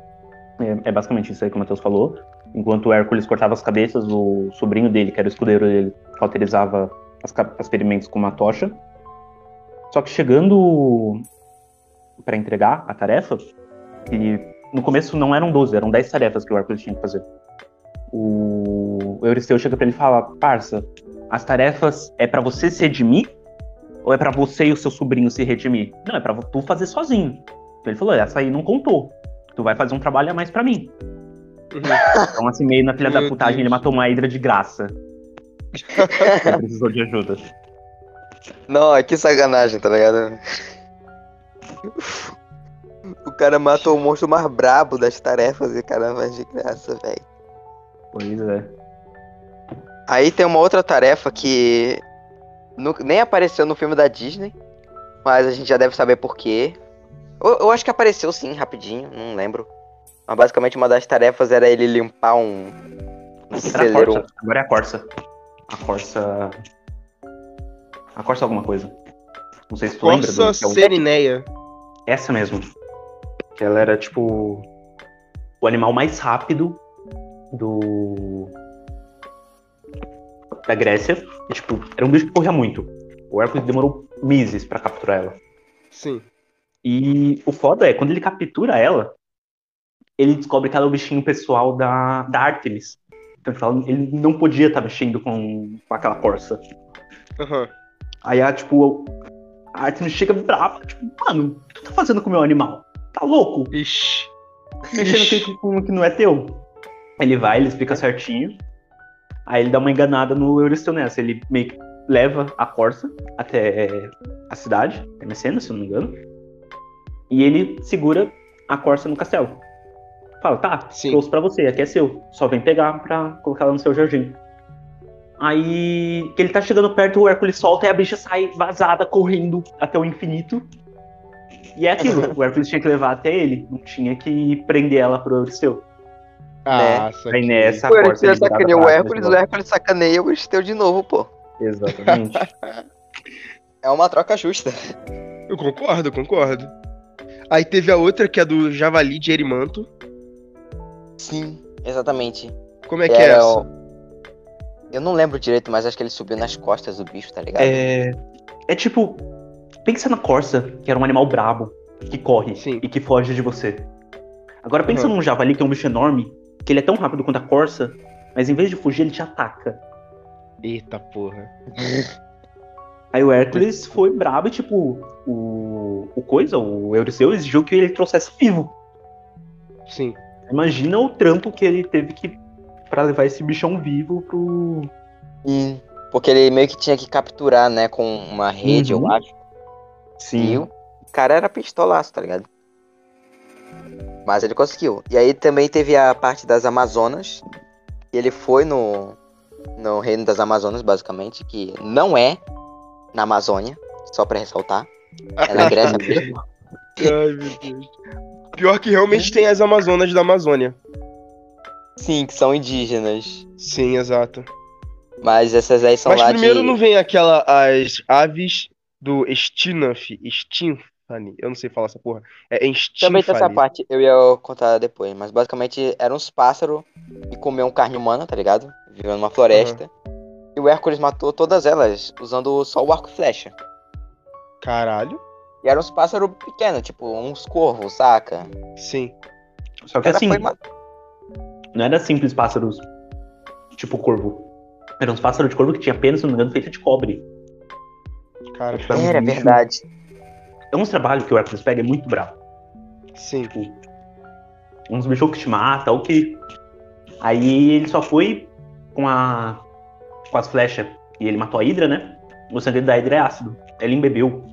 é, é basicamente isso aí que o Matheus falou. Enquanto o Hércules cortava as cabeças, o sobrinho dele, que era o escudeiro dele, cauterizava as, as ferimentos com uma tocha. Só que chegando para entregar a tarefa, e no começo não eram 12, eram 10 tarefas que o Hércules tinha que fazer. O, Euristeu chega pra ele e fala: Parça, as tarefas é pra você se redimir? Ou é pra você e o seu sobrinho se redimir? Não, é pra tu fazer sozinho. Então ele falou: essa aí não contou. Tu vai fazer um trabalho a mais pra mim. Então, assim, meio na filha da putagem, Deus. ele matou uma hidra de graça. ele precisou de ajuda. Não, que sacanagem, tá ligado? O cara matou o monstro mais brabo das tarefas e o cara vai de graça, velho. Pois é. Aí tem uma outra tarefa que nu- nem apareceu no filme da Disney, mas a gente já deve saber por quê. Eu, eu acho que apareceu sim, rapidinho, não lembro. Mas basicamente uma das tarefas era ele limpar um, um Era a celeiro. Corsa. Agora é a Corsa. A Corsa. A Corsa alguma coisa. Não sei se tu lembra. Corsa do- que é Serineia. Essa mesmo. Que ela era tipo. O animal mais rápido do. Da Grécia. E, tipo, era um bicho que corria muito. O Hércules demorou meses pra capturar ela. Sim. E o foda é, quando ele captura ela, ele descobre que ela é o bichinho pessoal da, da Artemis. Então ele fala, ele não podia estar mexendo com, com aquela corça. Aham. Aí a, tipo, a Artemis chega brava, tipo, mano, o que tu tá fazendo com o meu animal? Tá louco? Ixi. Mexendo com com o que não é teu. Ele vai, ele explica certinho. Aí ele dá uma enganada no Euristeu nessa. Ele meio que leva a Corsa até a cidade, é Messena, se eu não me engano. E ele segura a Corsa no castelo. Fala, tá, Sim. trouxe pra você, aqui é seu. Só vem pegar pra colocar lá no seu jardim. Aí que ele tá chegando perto, o Hércules solta e a bicha sai vazada, correndo até o infinito. E é aquilo, <laughs> o Hércules tinha que levar até ele, não tinha que prender ela pro Euristeu. Ah, Aí nessa O a Corsa Euristeu é liberada sacaneia o pra Hércules, o Hércules. Sacaneia o Euristeu de novo, pô. Exatamente. <laughs> É uma troca justa. Eu concordo, concordo. Aí teve a outra que é do Javali de Erimanto. Sim, exatamente. Como é que é Era essa? o- Eu não lembro direito, mas acho que ele subiu nas costas do bicho, tá ligado? é, é tipo, pensa na Corsa, que era um animal brabo, que corre Sim. e que foge de você. Agora pensa Uhum. num javali, que é um bicho enorme, que ele é tão rápido quanto a Corsa, mas em vez de fugir, ele te ataca. Eita porra. Aí o Hércules foi brabo e, tipo, o, o coisa, o Euryseu exigiu que ele trouxesse vivo. Sim. Imagina o trampo que ele teve que pra levar esse bichão vivo pro. E- Porque ele meio que tinha que capturar, né, com uma rede, Uhum. eu acho. E o cara era pistolaço, tá ligado? Mas ele conseguiu. E aí também teve a parte das Amazonas. E ele foi no, no reino das Amazonas, basicamente, que não é na Amazônia, só pra ressaltar. É na Grécia <laughs> mesmo. Ai, meu Deus. Pior que realmente tem as Amazonas da Amazônia. Sim, que são indígenas. Sim, exato. Mas essas aí são Mas lá primeiro de... não vem aquela as aves do Stinaf, Stinf, Eu não sei falar essa porra. É Também tem essa parte, eu ia contar depois, mas basicamente eram uns pássaros que comiam carne humana, tá ligado? Vivendo numa floresta. E o Hércules matou todas elas usando só o arco e flecha. Caralho. E eram uns pássaros pequenos, tipo uns corvos, saca? Sim. Só que assim, não era simples pássaros tipo corvo. Eram uns pássaros de corvo que tinha penas, se não me engano, feita de cobre. Cara, Tipo, era Era verdade. É uns trabalhos que o Hércules pega é muito bravo. sim. Uns bichos que te matam, ou que. Aí ele só foi com a. com as flechas. E ele matou a Hidra, né? O sangue da Hidra é ácido. Ele embebeu.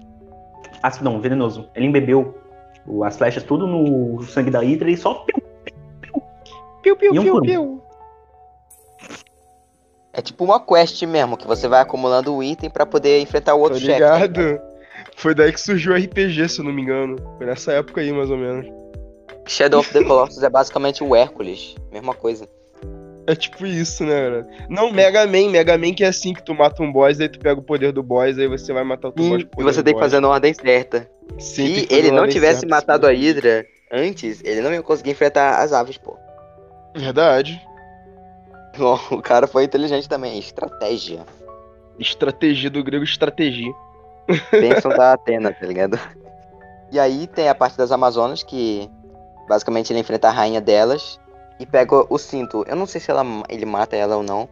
Ácido não, venenoso. Ele embebeu o- as flechas tudo no sangue da Hidra e só. piu, Piu, piu, um piu, um. piu. É tipo uma quest mesmo, que você vai acumulando o item pra poder enfrentar o outro chefe. tá ligado? ligado? Foi daí que surgiu o RPG, se eu não me engano. Foi nessa época aí, mais ou menos. Shadow of the Colossus é basicamente o Hércules. Mesma coisa. É tipo isso, né, cara? Não, Mega Man. Mega Man que é assim, que tu mata um boss, aí tu pega o poder do boss, aí você vai matar o teu boss com o E você tem que boss. fazer na ordem certa. Sim, Se ele não tivesse certa, matado sim. a Hydra antes, ele não ia conseguir enfrentar as aves, pô. Verdade. <laughs> O cara foi inteligente também. Estratégia. Estratégia do grego, estratégia. Bênção da Atena, tá ligado? E aí tem a parte das Amazonas, que basicamente ele enfrenta a rainha delas e pega o cinto. Eu não sei se ela, ele mata ela ou não.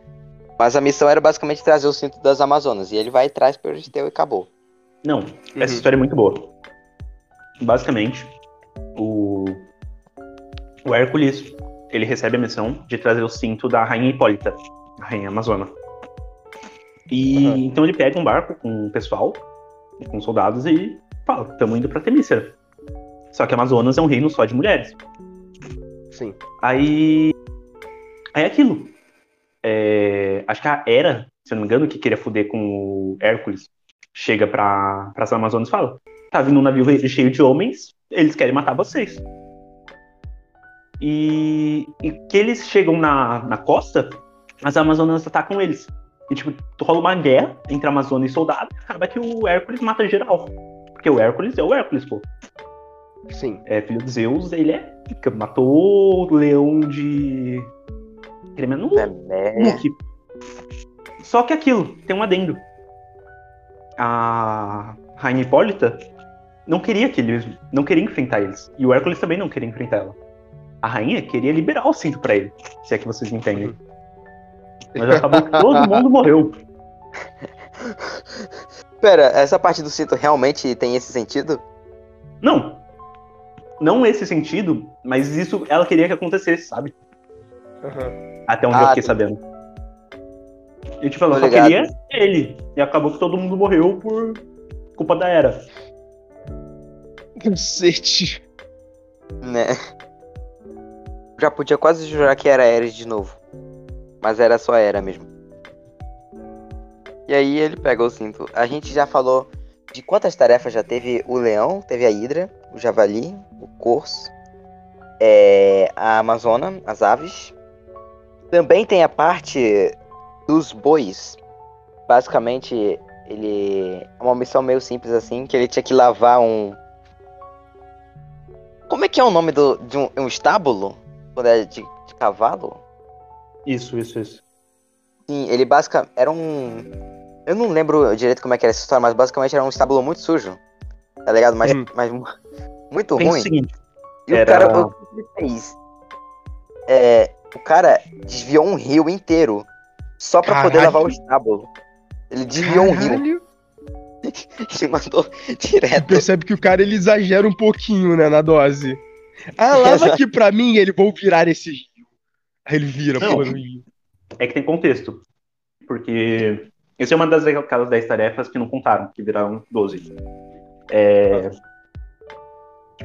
Mas a missão era basicamente trazer o cinto das Amazonas. E ele vai atrás pelo Euristeu e acabou. Não, essa Uhum. história é muito boa. Basicamente, o, o Hércules ele recebe a missão de trazer o cinto da rainha Hipólita, a rainha Amazona. E Uhum. então ele pega um barco com o pessoal, com soldados e fala: estamos indo pra Temícera. Só que Amazonas é um reino só de mulheres. Sim. Aí. Aí é aquilo. É, acho que a Hera, se eu não me engano, que queria fuder com o Hércules, chega pra, pras Amazonas e fala: tá vindo um navio cheio de homens, eles querem matar vocês. E, e que eles chegam na, na costa, as Amazonas atacam eles. E tipo, rola uma guerra entre Amazônia e soldado, e acaba que o Hércules mata geral. Porque o Hércules é o Hércules, pô Sim. é filho de Zeus, ele é. Matou o leão de. Tremendo É, é. Luke. Só que aquilo, tem um adendo. A Rainha Hipólita não queria que eles. não queria enfrentar eles. E o Hércules também não queria enfrentar ela. A rainha queria liberar o cinto pra ele, se é que vocês entendem. Mas acabou que todo mundo morreu. Pera, essa parte do cinto realmente tem esse sentido? Não. Não esse sentido, mas isso ela queria que acontecesse, sabe? Aham. Até onde Ah, eu fiquei tá. sabendo. E tipo, ela Tô só ligado. queria ele. E acabou que todo mundo morreu por culpa da Era. <laughs> Cacete. Né? Já podia quase jurar que era Ares de novo. Mas era só Era mesmo. E aí ele pega o cinto. A gente já falou de quantas tarefas já teve o leão, teve a hidra, o javali, o corso, é, a amazona, as aves. Também tem a parte dos bois. Basicamente, ele é uma missão meio simples assim, que ele tinha que lavar um como é que é o nome do, de um, um estábulo? Quando é de, de cavalo? Isso, isso, isso. Sim, ele basicamente era um. Eu não lembro direito como é que era essa história, mas basicamente era um estábulo muito sujo. Tá ligado? Mas, Hum. mas mu- muito Pensa ruim. o seguinte, E o era- cara, o que ele fez? É, o cara desviou um rio inteiro só pra poder Caralho. lavar o estábulo. Ele desviou um rio Caralho. <laughs> e mandou direto. percebe que o cara ele exagera um pouquinho, né, na dose. Ah, lava <laughs> aqui pra mim, ele vou virar esse. Aí ele vira, Não. rio. é que tem contexto. Porque essa é uma das aquelas 10 tarefas que não contaram, que viraram 12. É,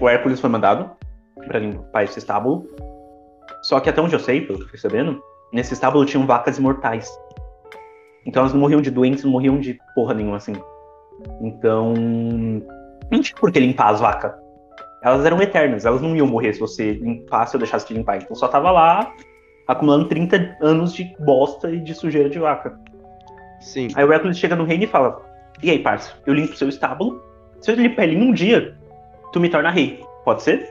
O Hércules foi mandado pra limpar esse estábulo. Só que até onde eu sei, pelo que eu fiquei sabendo, nesse estábulo tinham vacas imortais. Então elas não morriam de doença, não morriam de porra nenhuma assim. Então. Não tinha por que limpar as vacas. Elas eram eternas, elas não iam morrer se você limpasse ou deixasse de limpar. Então só tava lá acumulando 30 anos de bosta e de sujeira de vaca. Sim. Aí o Hércules chega no reino e fala: E aí, parça, eu limpo seu estábulo. Se eu limpar ele em um dia, tu me torna rei. Pode ser?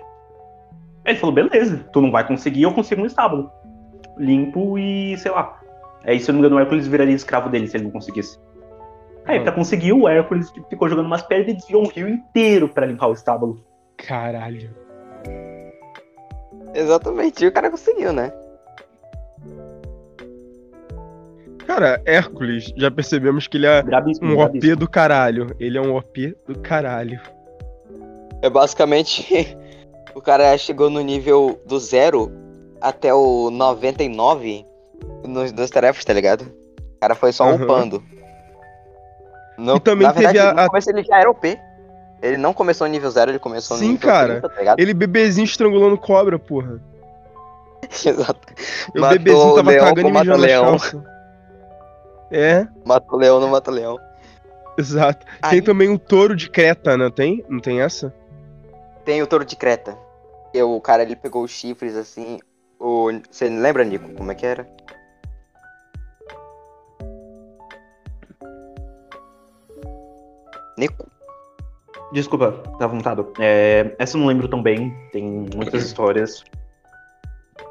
Ele falou, beleza, tu não vai conseguir, eu consigo no estábulo. Limpo e, sei lá. Aí, se eu não me engano, o Hércules viraria escravo dele se ele não conseguisse. Aí, Ah. pra conseguir, o Hércules ficou jogando umas pedras e desviou um rio inteiro pra limpar o estábulo. Caralho. Exatamente, e o cara conseguiu, né? Cara, Hércules, já percebemos que ele é Brabíssimo, um brabíssimo. OP do caralho. Ele é um OP do caralho. É basicamente. <laughs> o cara chegou no nível do zero até o 99 nos, nas tarefas, tá ligado? O cara foi só Aham. upando. No, E também na verdade, teve a- no começo ele já era OP. Ele não começou no nível zero, ele começou no Sim, nível cara. 30, tá ligado? Ele bebezinho estrangulando cobra, porra. <laughs> Exato. O bebezinho o tava leão cagando com e mijando mata-leão. calça. É, Mata o leão, não mata o leão. exato. Aí Tem também o touro de Creta, não tem? Não tem essa? tem o touro de Creta. E o cara ele pegou os chifres assim. O... Você lembra, Nico, como é que era? Nico? Desculpa, tava mutado. É, essa eu não lembro tão bem, tem muitas histórias.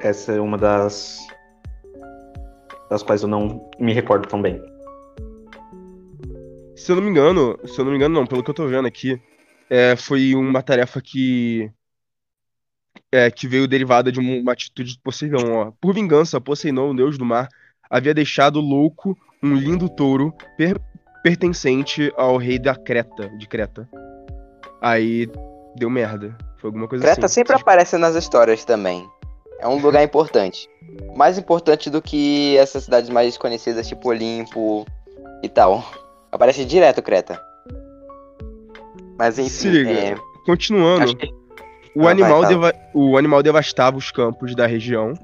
Essa é uma das. Das quais eu não me recordo tão bem. Se eu não me engano, se eu não me engano, não, pelo que eu tô vendo aqui, é, foi uma tarefa que. É, que veio derivada de uma, uma atitude de Poseidon, ó. Por vingança, Poseidon, o deus do mar, havia deixado louco um lindo touro per- pertencente ao rei da Creta, de Creta. Aí deu merda. Foi alguma coisa Creta assim. sempre aparece nas histórias também. É um lugar importante. Mais importante do que essas cidades mais conhecidas, tipo Olimpo e tal. Aparece direto Creta. Mas enfim, Se liga. é, Continuando. que O, Ah, vai, animal fala. deva- o animal devastava os campos da região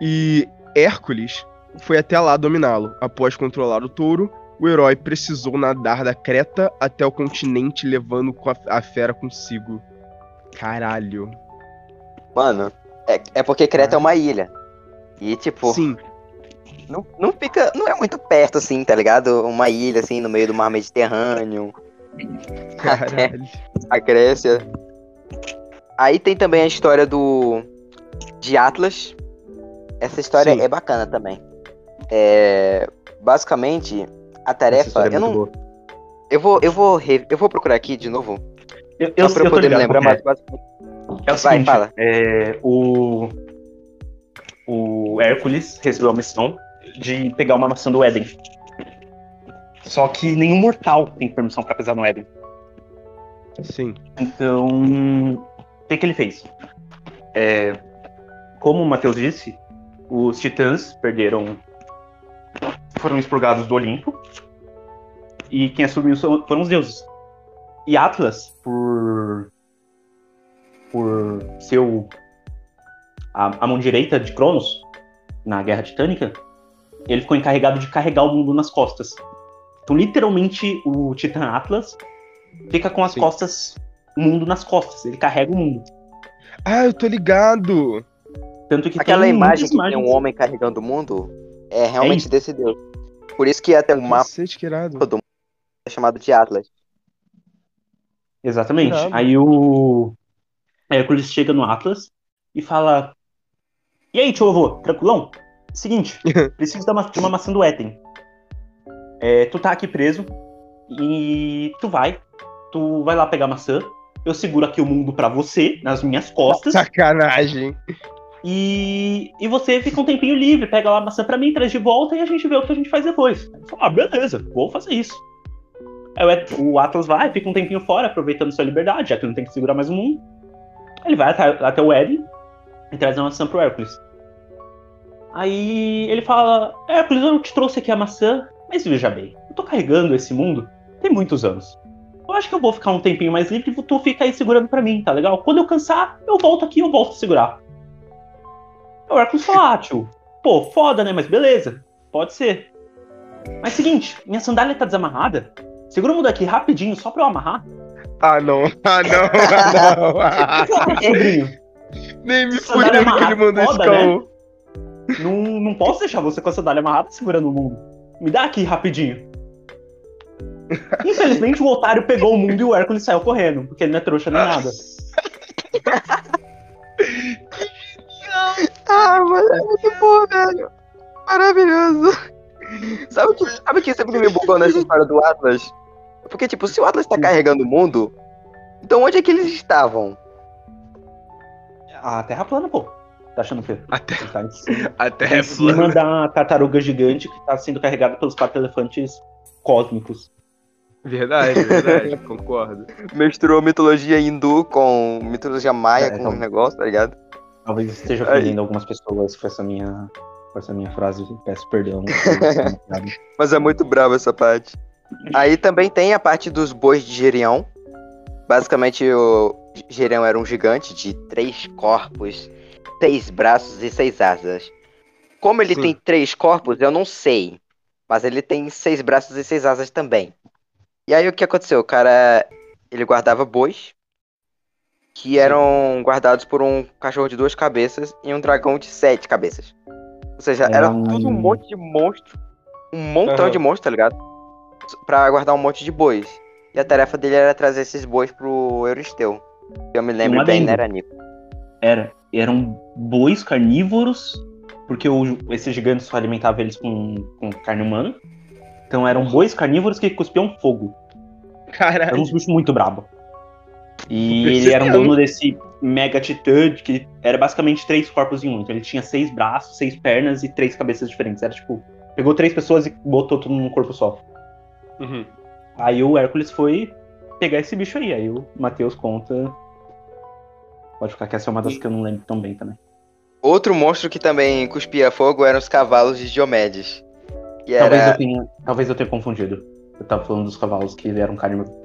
e Hércules foi até lá dominá-lo. Após controlar o touro, o herói precisou nadar da Creta até o continente, levando a fera consigo. Caralho. Mano, é, é porque Creta é uma ilha. E tipo, Sim, não, não fica. Não é muito perto, assim, tá ligado? Uma ilha, assim, no meio do mar Mediterrâneo. caralho. a Grécia. Aí tem também a história do de Atlas. Essa história Sim. é bacana também. É, basicamente a tarefa, é eu muito não, boa. eu vou eu vou re- eu vou procurar aqui de novo, Eu, eu, só pra eu poder me lembrar, mas é. basicamente É o Vai, seguinte, fala. é, o, o Hércules recebeu a missão de pegar uma maçã do Éden. Só que nenhum mortal tem permissão pra pisar no Éden. Sim. Então, o que, que ele fez? É, como o Matheus disse, os titãs perderam. foram expurgados do Olimpo. E quem assumiu foram os deuses. E Atlas, por. Por ser o, a, a mão direita de Cronos na Guerra Titânica, ele ficou encarregado de carregar o mundo nas costas. Então, literalmente, o Titã Atlas fica com as Sim. costas, o mundo nas costas. Ele carrega o mundo. Ah, eu tô ligado. Tanto que aquela tem imagem que tem um homem carregando o mundo é realmente isso. desse deus. Por isso que até o mapa do mundo é chamado de Atlas. Exatamente. Aí o Hércules chega no Atlas e fala: E aí, tio avô, tranquilão? Seguinte, <laughs> preciso da ma- de uma maçã do Éden. É, tu tá aqui preso e tu vai. Tu vai lá pegar a maçã. Eu seguro aqui o mundo pra você, nas minhas costas. Sacanagem. E, e você fica um tempinho livre, pega lá a maçã pra mim, traz de volta e a gente vê o que a gente faz depois. Ah, beleza, vou fazer isso. Aí o Atlas vai, fica um tempinho fora, aproveitando sua liberdade, já que não tem que segurar mais o mundo. Ele vai até, até o Eden e traz a maçã pro Hércules. Aí ele fala: Hércules, eu te trouxe aqui a maçã, mas veja bem, eu tô carregando esse mundo tem muitos anos. Eu acho que eu vou ficar um tempinho mais livre e tu fica aí segurando pra mim, tá legal? Quando eu cansar, eu volto aqui e eu volto a segurar. O Hércules fala, ah, tio, pô, foda, né? Mas beleza, pode ser. Mas seguinte, minha sandália tá desamarrada. Segura o mundo aqui rapidinho, só pra eu amarrar. <laughs> Ah, não. Ah, não. <laughs> Ah, não. Ah, Pedrinho, nem me fudeu que ele mandou esse foda, né? caô. não, não posso deixar você com a sandália amarrada segurando o mundo. Me dá aqui rapidinho. Infelizmente, o otário pegou o mundo e o Hércules saiu correndo, porque ele não é trouxa nem nada. Ah, mano, é muito bom, velho. Maravilhoso. Sabe o que, sabe o que sempre me bugou nessa história do Atlas? Porque, tipo, se o Atlas tá carregando o mundo, então onde é que eles estavam? A Terra plana, pô. Tá achando o quê? A Terra, tá em cima, a terra em é cima plana. da tartaruga gigante que tá sendo carregada pelos quatro elefantes cósmicos. Verdade, verdade, <laughs> concordo. Misturou mitologia hindu com mitologia maia, É, com então- um negócio, tá ligado? Talvez esteja ofendendo algumas pessoas com essa minha, com essa minha frase. Peço perdão. <laughs> Mas é muito bravo essa parte. Aí também tem a parte dos bois de Gerião. Basicamente, o Gerião era um gigante de três corpos, seis braços e seis asas. Como ele Sim. tem três corpos, eu não sei. Mas ele tem seis braços e seis asas também. E aí o que aconteceu? O cara, ele guardava bois que eram guardados por um cachorro de duas cabeças e um dragão de sete cabeças. Ou seja, Era um- tudo um monte de monstro, um montão Aham. de monstros, tá ligado? Pra guardar um monte de bois. E a tarefa dele era trazer esses bois pro Euristeu. Eu me lembro bem, né, era Nico? Era, eram bois carnívoros, porque o, esse gigante só alimentava eles com, com carne humana. Então eram bois carnívoros que cuspiam fogo. Era Caralho. uns bichos muito brabo. E <laughs> ele era um dono desse mega titã, que era basicamente três corpos em um. Então ele tinha seis braços, seis pernas e três cabeças diferentes. Era tipo, pegou três pessoas e botou tudo num corpo só. Uhum. Aí o Hércules foi pegar esse bicho aí. Aí o Matheus conta. Pode ficar que essa é uma das que eu não lembro tão bem também. Outro monstro que também cuspia fogo eram os cavalos de Diomedes. E Talvez, era... eu tenha, talvez eu tenha confundido. Eu tava falando dos cavalos que eram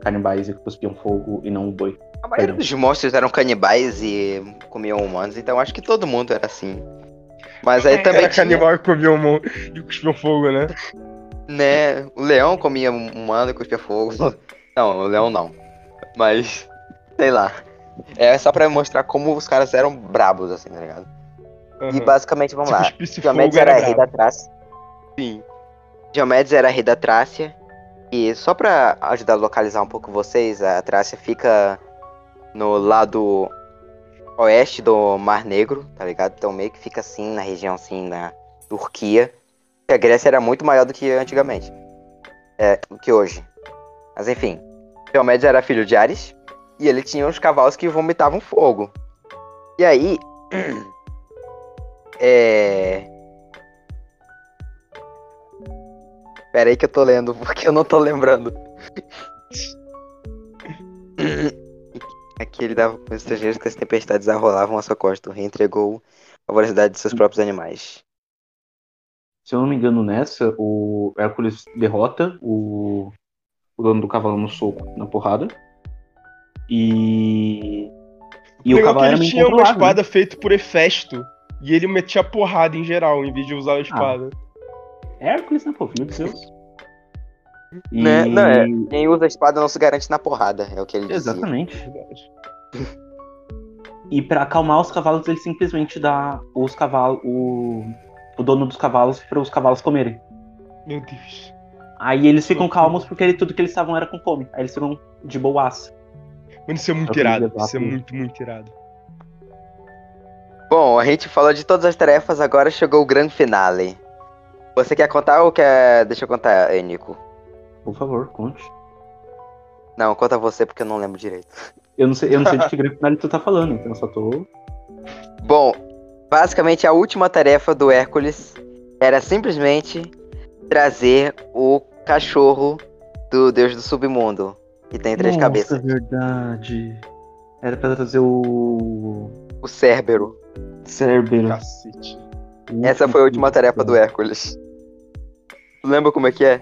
canibais e que cuspiam fogo e não o boi. A maioria Perdão. dos monstros eram canibais e comiam humanos, então acho que todo mundo era assim. Mas aí também Era tinha, canibal e comia mon- e cuspiu fogo, né? Né, o leão comia humano e cuspia fogo. <laughs> Não, o leão não. Mas, sei lá. É só pra mostrar como os caras eram brabos, assim, tá ligado? E Aham. basicamente, vamos lá. Diomedes era era rei da. Trácia. Sim. Diomedes era rei da Trácia. E só pra ajudar a localizar um pouco vocês, a Trácia fica no lado oeste do Mar Negro, tá ligado? Então meio que fica assim, na região assim, na Turquia. A Grécia era muito maior do que antigamente. É, do que hoje. Mas enfim. Diomedes era filho de Ares. E ele tinha os cavalos que vomitavam fogo. E aí. <clears throat> É. Pera aí que eu tô lendo, porque eu não tô lembrando. <clears throat> Aqui ele dava com os estrangeiros que as tempestades arrolavam a sua costa. O rei entregou a voracidade de seus próprios animais. Se eu não me engano, nessa, o Hércules derrota o, o dono do cavalo no soco, na porrada. E. E o Legal cavalo ele tinha uma né? espada feita por Hefesto. E ele metia porrada em geral, em vez de Ah. usar a espada. Hércules, né, pô? Filho de Deus. <laughs> E... Né? Não, é. Quem usa a espada não se garante na porrada, é o que ele dizia. Exatamente. Verdade. E pra acalmar os cavalos, ele simplesmente dá os cavalos, o, o dono dos cavalos para os cavalos comerem. Meu Deus. Aí eles ficam calmos porque ele- tudo que eles estavam era com fome. Aí eles ficam de boaça. Mano, isso é muito Eu irado. Isso é muito, muito irado. Bom, a gente falou de todas as tarefas, agora chegou o grande finale. Você quer contar ou quer. Deixa eu contar, aí, Nico. Por favor, conte. Não, conta você porque eu não lembro direito. Eu não sei, eu não sei de <laughs> que grande finale tu tá falando, então eu só tô. Bom, basicamente a última tarefa do Hércules era simplesmente trazer o cachorro do deus do submundo, que tem três Nossa, cabeças, verdade. Era pra trazer o. o Cérbero. Cérbero. Cacete. Essa foi a última tarefa do Hércules. Tu lembra como é que é?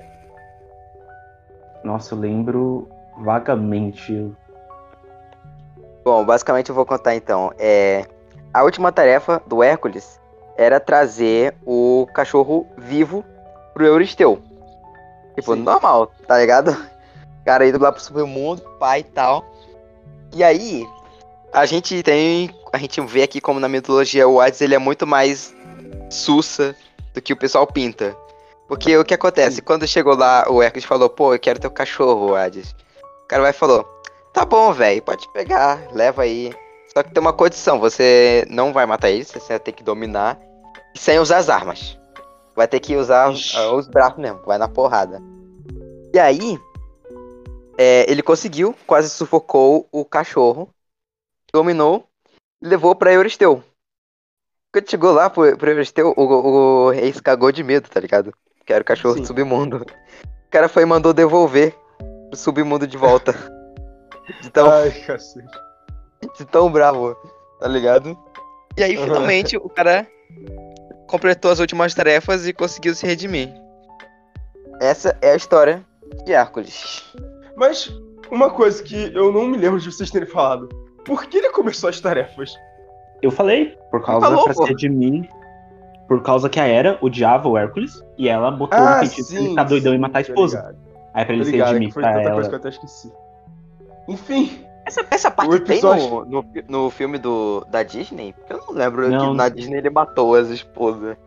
Nossa, eu lembro vagamente. Bom, basicamente eu vou contar então. É, a última tarefa do Hércules era trazer o cachorro vivo pro Euristeu. Tipo, Sim. normal, tá ligado? O <laughs> cara indo lá pro submundo, pai e tal. E aí, a gente tem. A gente vê aqui como na mitologia o Hades ele é muito mais sussa do que o pessoal pinta. Porque o que acontece? Quando chegou lá, o Hércules falou, pô, eu quero teu cachorro, Hades. O cara vai e falou, tá bom, velho, pode pegar, leva aí. Só que tem uma condição, você não vai matar ele, você vai ter que dominar sem usar as armas. Vai ter que usar ah, os braços mesmo, vai na porrada. E aí, é, ele conseguiu, quase sufocou o cachorro, dominou e levou pra Euristeu. Quando chegou lá pro, pro Euristeu, o, o rei se cagou de medo, tá ligado? Que era o cachorro Sim. do submundo. O cara foi e mandou devolver o submundo de volta. De <laughs> tão, Ai, cacete. De tão bravo, tá ligado? E aí, finalmente, o cara completou as últimas tarefas e conseguiu se redimir. Essa é a história de Hércules. Mas uma coisa que eu não me lembro de vocês terem falado. Por que ele começou as tarefas? Eu falei, por causa Falou, pra de mim. Por causa que a Era odiava o Hércules e ela botou Ah, um feitiço pra ele ficar doidão e matar a esposa. Aí pra ele ligado, é que foi pra tanta ela. coisa que eu até esqueci. Enfim, Essa, essa parte episódio- tem no, no, no filme do, da Disney? Porque eu não lembro Não. que na Disney ele matou as esposas.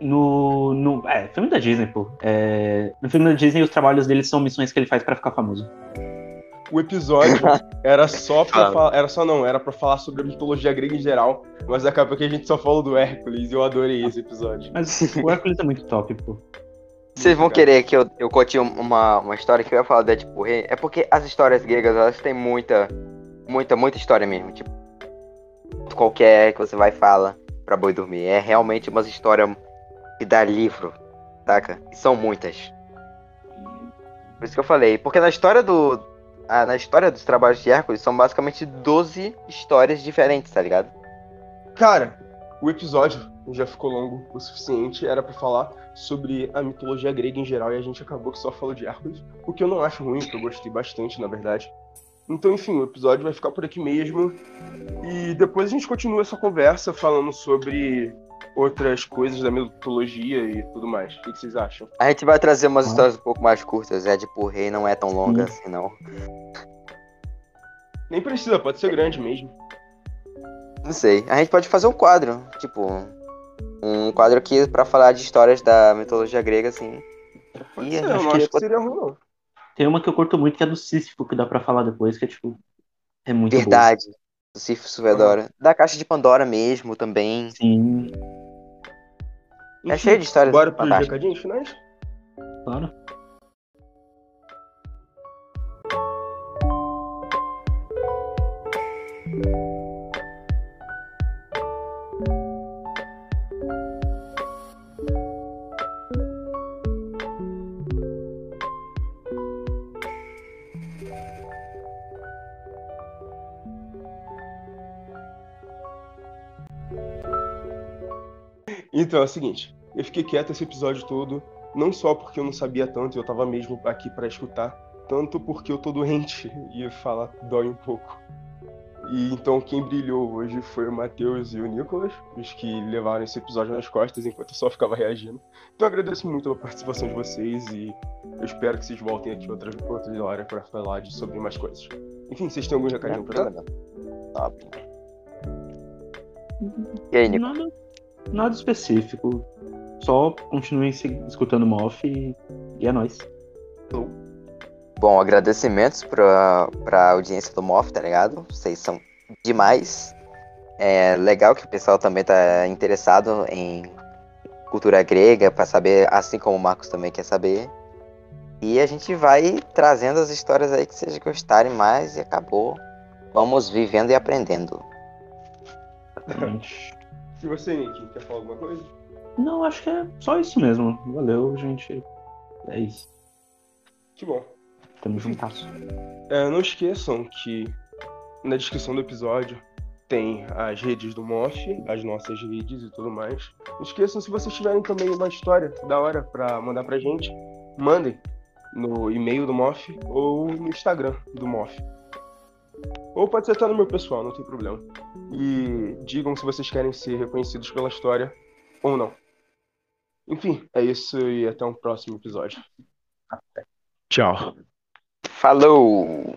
No, no. É, filme da Disney, pô. É, no filme da Disney, os trabalhos dele são missões que ele faz pra ficar famoso. o episódio <laughs> era só pra Fala. falar. Era só não, era pra falar sobre a mitologia grega em geral. Mas acaba que a gente só falou do Hércules e eu adorei esse episódio. Mas o Hércules é muito top, pô. Vocês vão querer que eu, eu conte uma, uma história que eu ia falar do Deadpool Rei? É porque as histórias gregas, elas têm muita, muita, muita história mesmo. Tipo, qualquer que você vai e fala pra boi dormir. É realmente umas histórias que dá livro, saca? E são muitas. Por isso que eu falei. Porque na história do. ah, na história dos trabalhos de Hércules são basicamente 12 histórias diferentes, tá ligado? Cara, o episódio já ficou longo o suficiente, era pra falar sobre a mitologia grega em geral e a gente acabou que só falou de Hércules, o que eu não acho ruim, que eu gostei bastante, na verdade. Então, enfim, o episódio vai ficar por aqui mesmo. E depois a gente continua essa conversa falando sobre outras coisas da mitologia e tudo mais. O que vocês acham? A gente vai trazer umas Ah. histórias um pouco mais curtas. Deadpool Rei não é tão longa Sim. assim, não. Nem precisa, pode ser grande mesmo. Não sei. A gente pode fazer um quadro, tipo, um quadro aqui pra falar de histórias da mitologia grega, assim. Pode E a ser, eu gente não queria acho que seria ruim, não. Tem uma que eu curto muito que é do Sísifo, que dá pra falar depois, que é tipo. É muito boa. Verdade. Do Sífilis Fedora. Da Caixa de Pandora mesmo também. Sim, É cheio de histórias Bora pros recadinhos finais? claro. Então é o seguinte, eu fiquei quieto esse episódio todo, não só porque eu não sabia tanto e eu tava mesmo aqui pra escutar, tanto porque eu tô doente <laughs> e falar dói um pouco. E então quem brilhou hoje foi o Matheus e o Nicolas, os que levaram esse episódio nas costas enquanto eu só ficava reagindo. Então eu agradeço muito a participação de vocês e eu espero que vocês voltem aqui outra, outra hora pra falar de, sobre mais coisas. Enfim, vocês têm algum recadinho pra dar? Top. E aí, Nico? Nada, específico. Só continuem se- escutando o e, e é nóis. Bom, agradecimentos pra, pra audiência do MOF, tá ligado? Vocês são demais. É legal que o pessoal também tá interessado em cultura grega, pra saber, assim como o Marcos também quer saber. E a gente vai trazendo as histórias aí que vocês gostarem mais e acabou. Vamos vivendo e aprendendo. Exatamente. E você, Nick, quer falar alguma coisa? Não, acho que é só isso mesmo. Valeu, gente. É isso. Que bom. Tamo juntasso. É, não esqueçam que na descrição do episódio tem as redes do MOF, as nossas redes e tudo mais. Não esqueçam, se vocês tiverem também uma história da hora pra mandar pra gente, mandem no e-mail do MOF ou no Instagram do MOF. Ou pode ser até no meu pessoal, não tem problema. E digam se vocês querem ser reconhecidos pela história ou não. Enfim, é isso e até um próximo episódio. Tchau. Falou!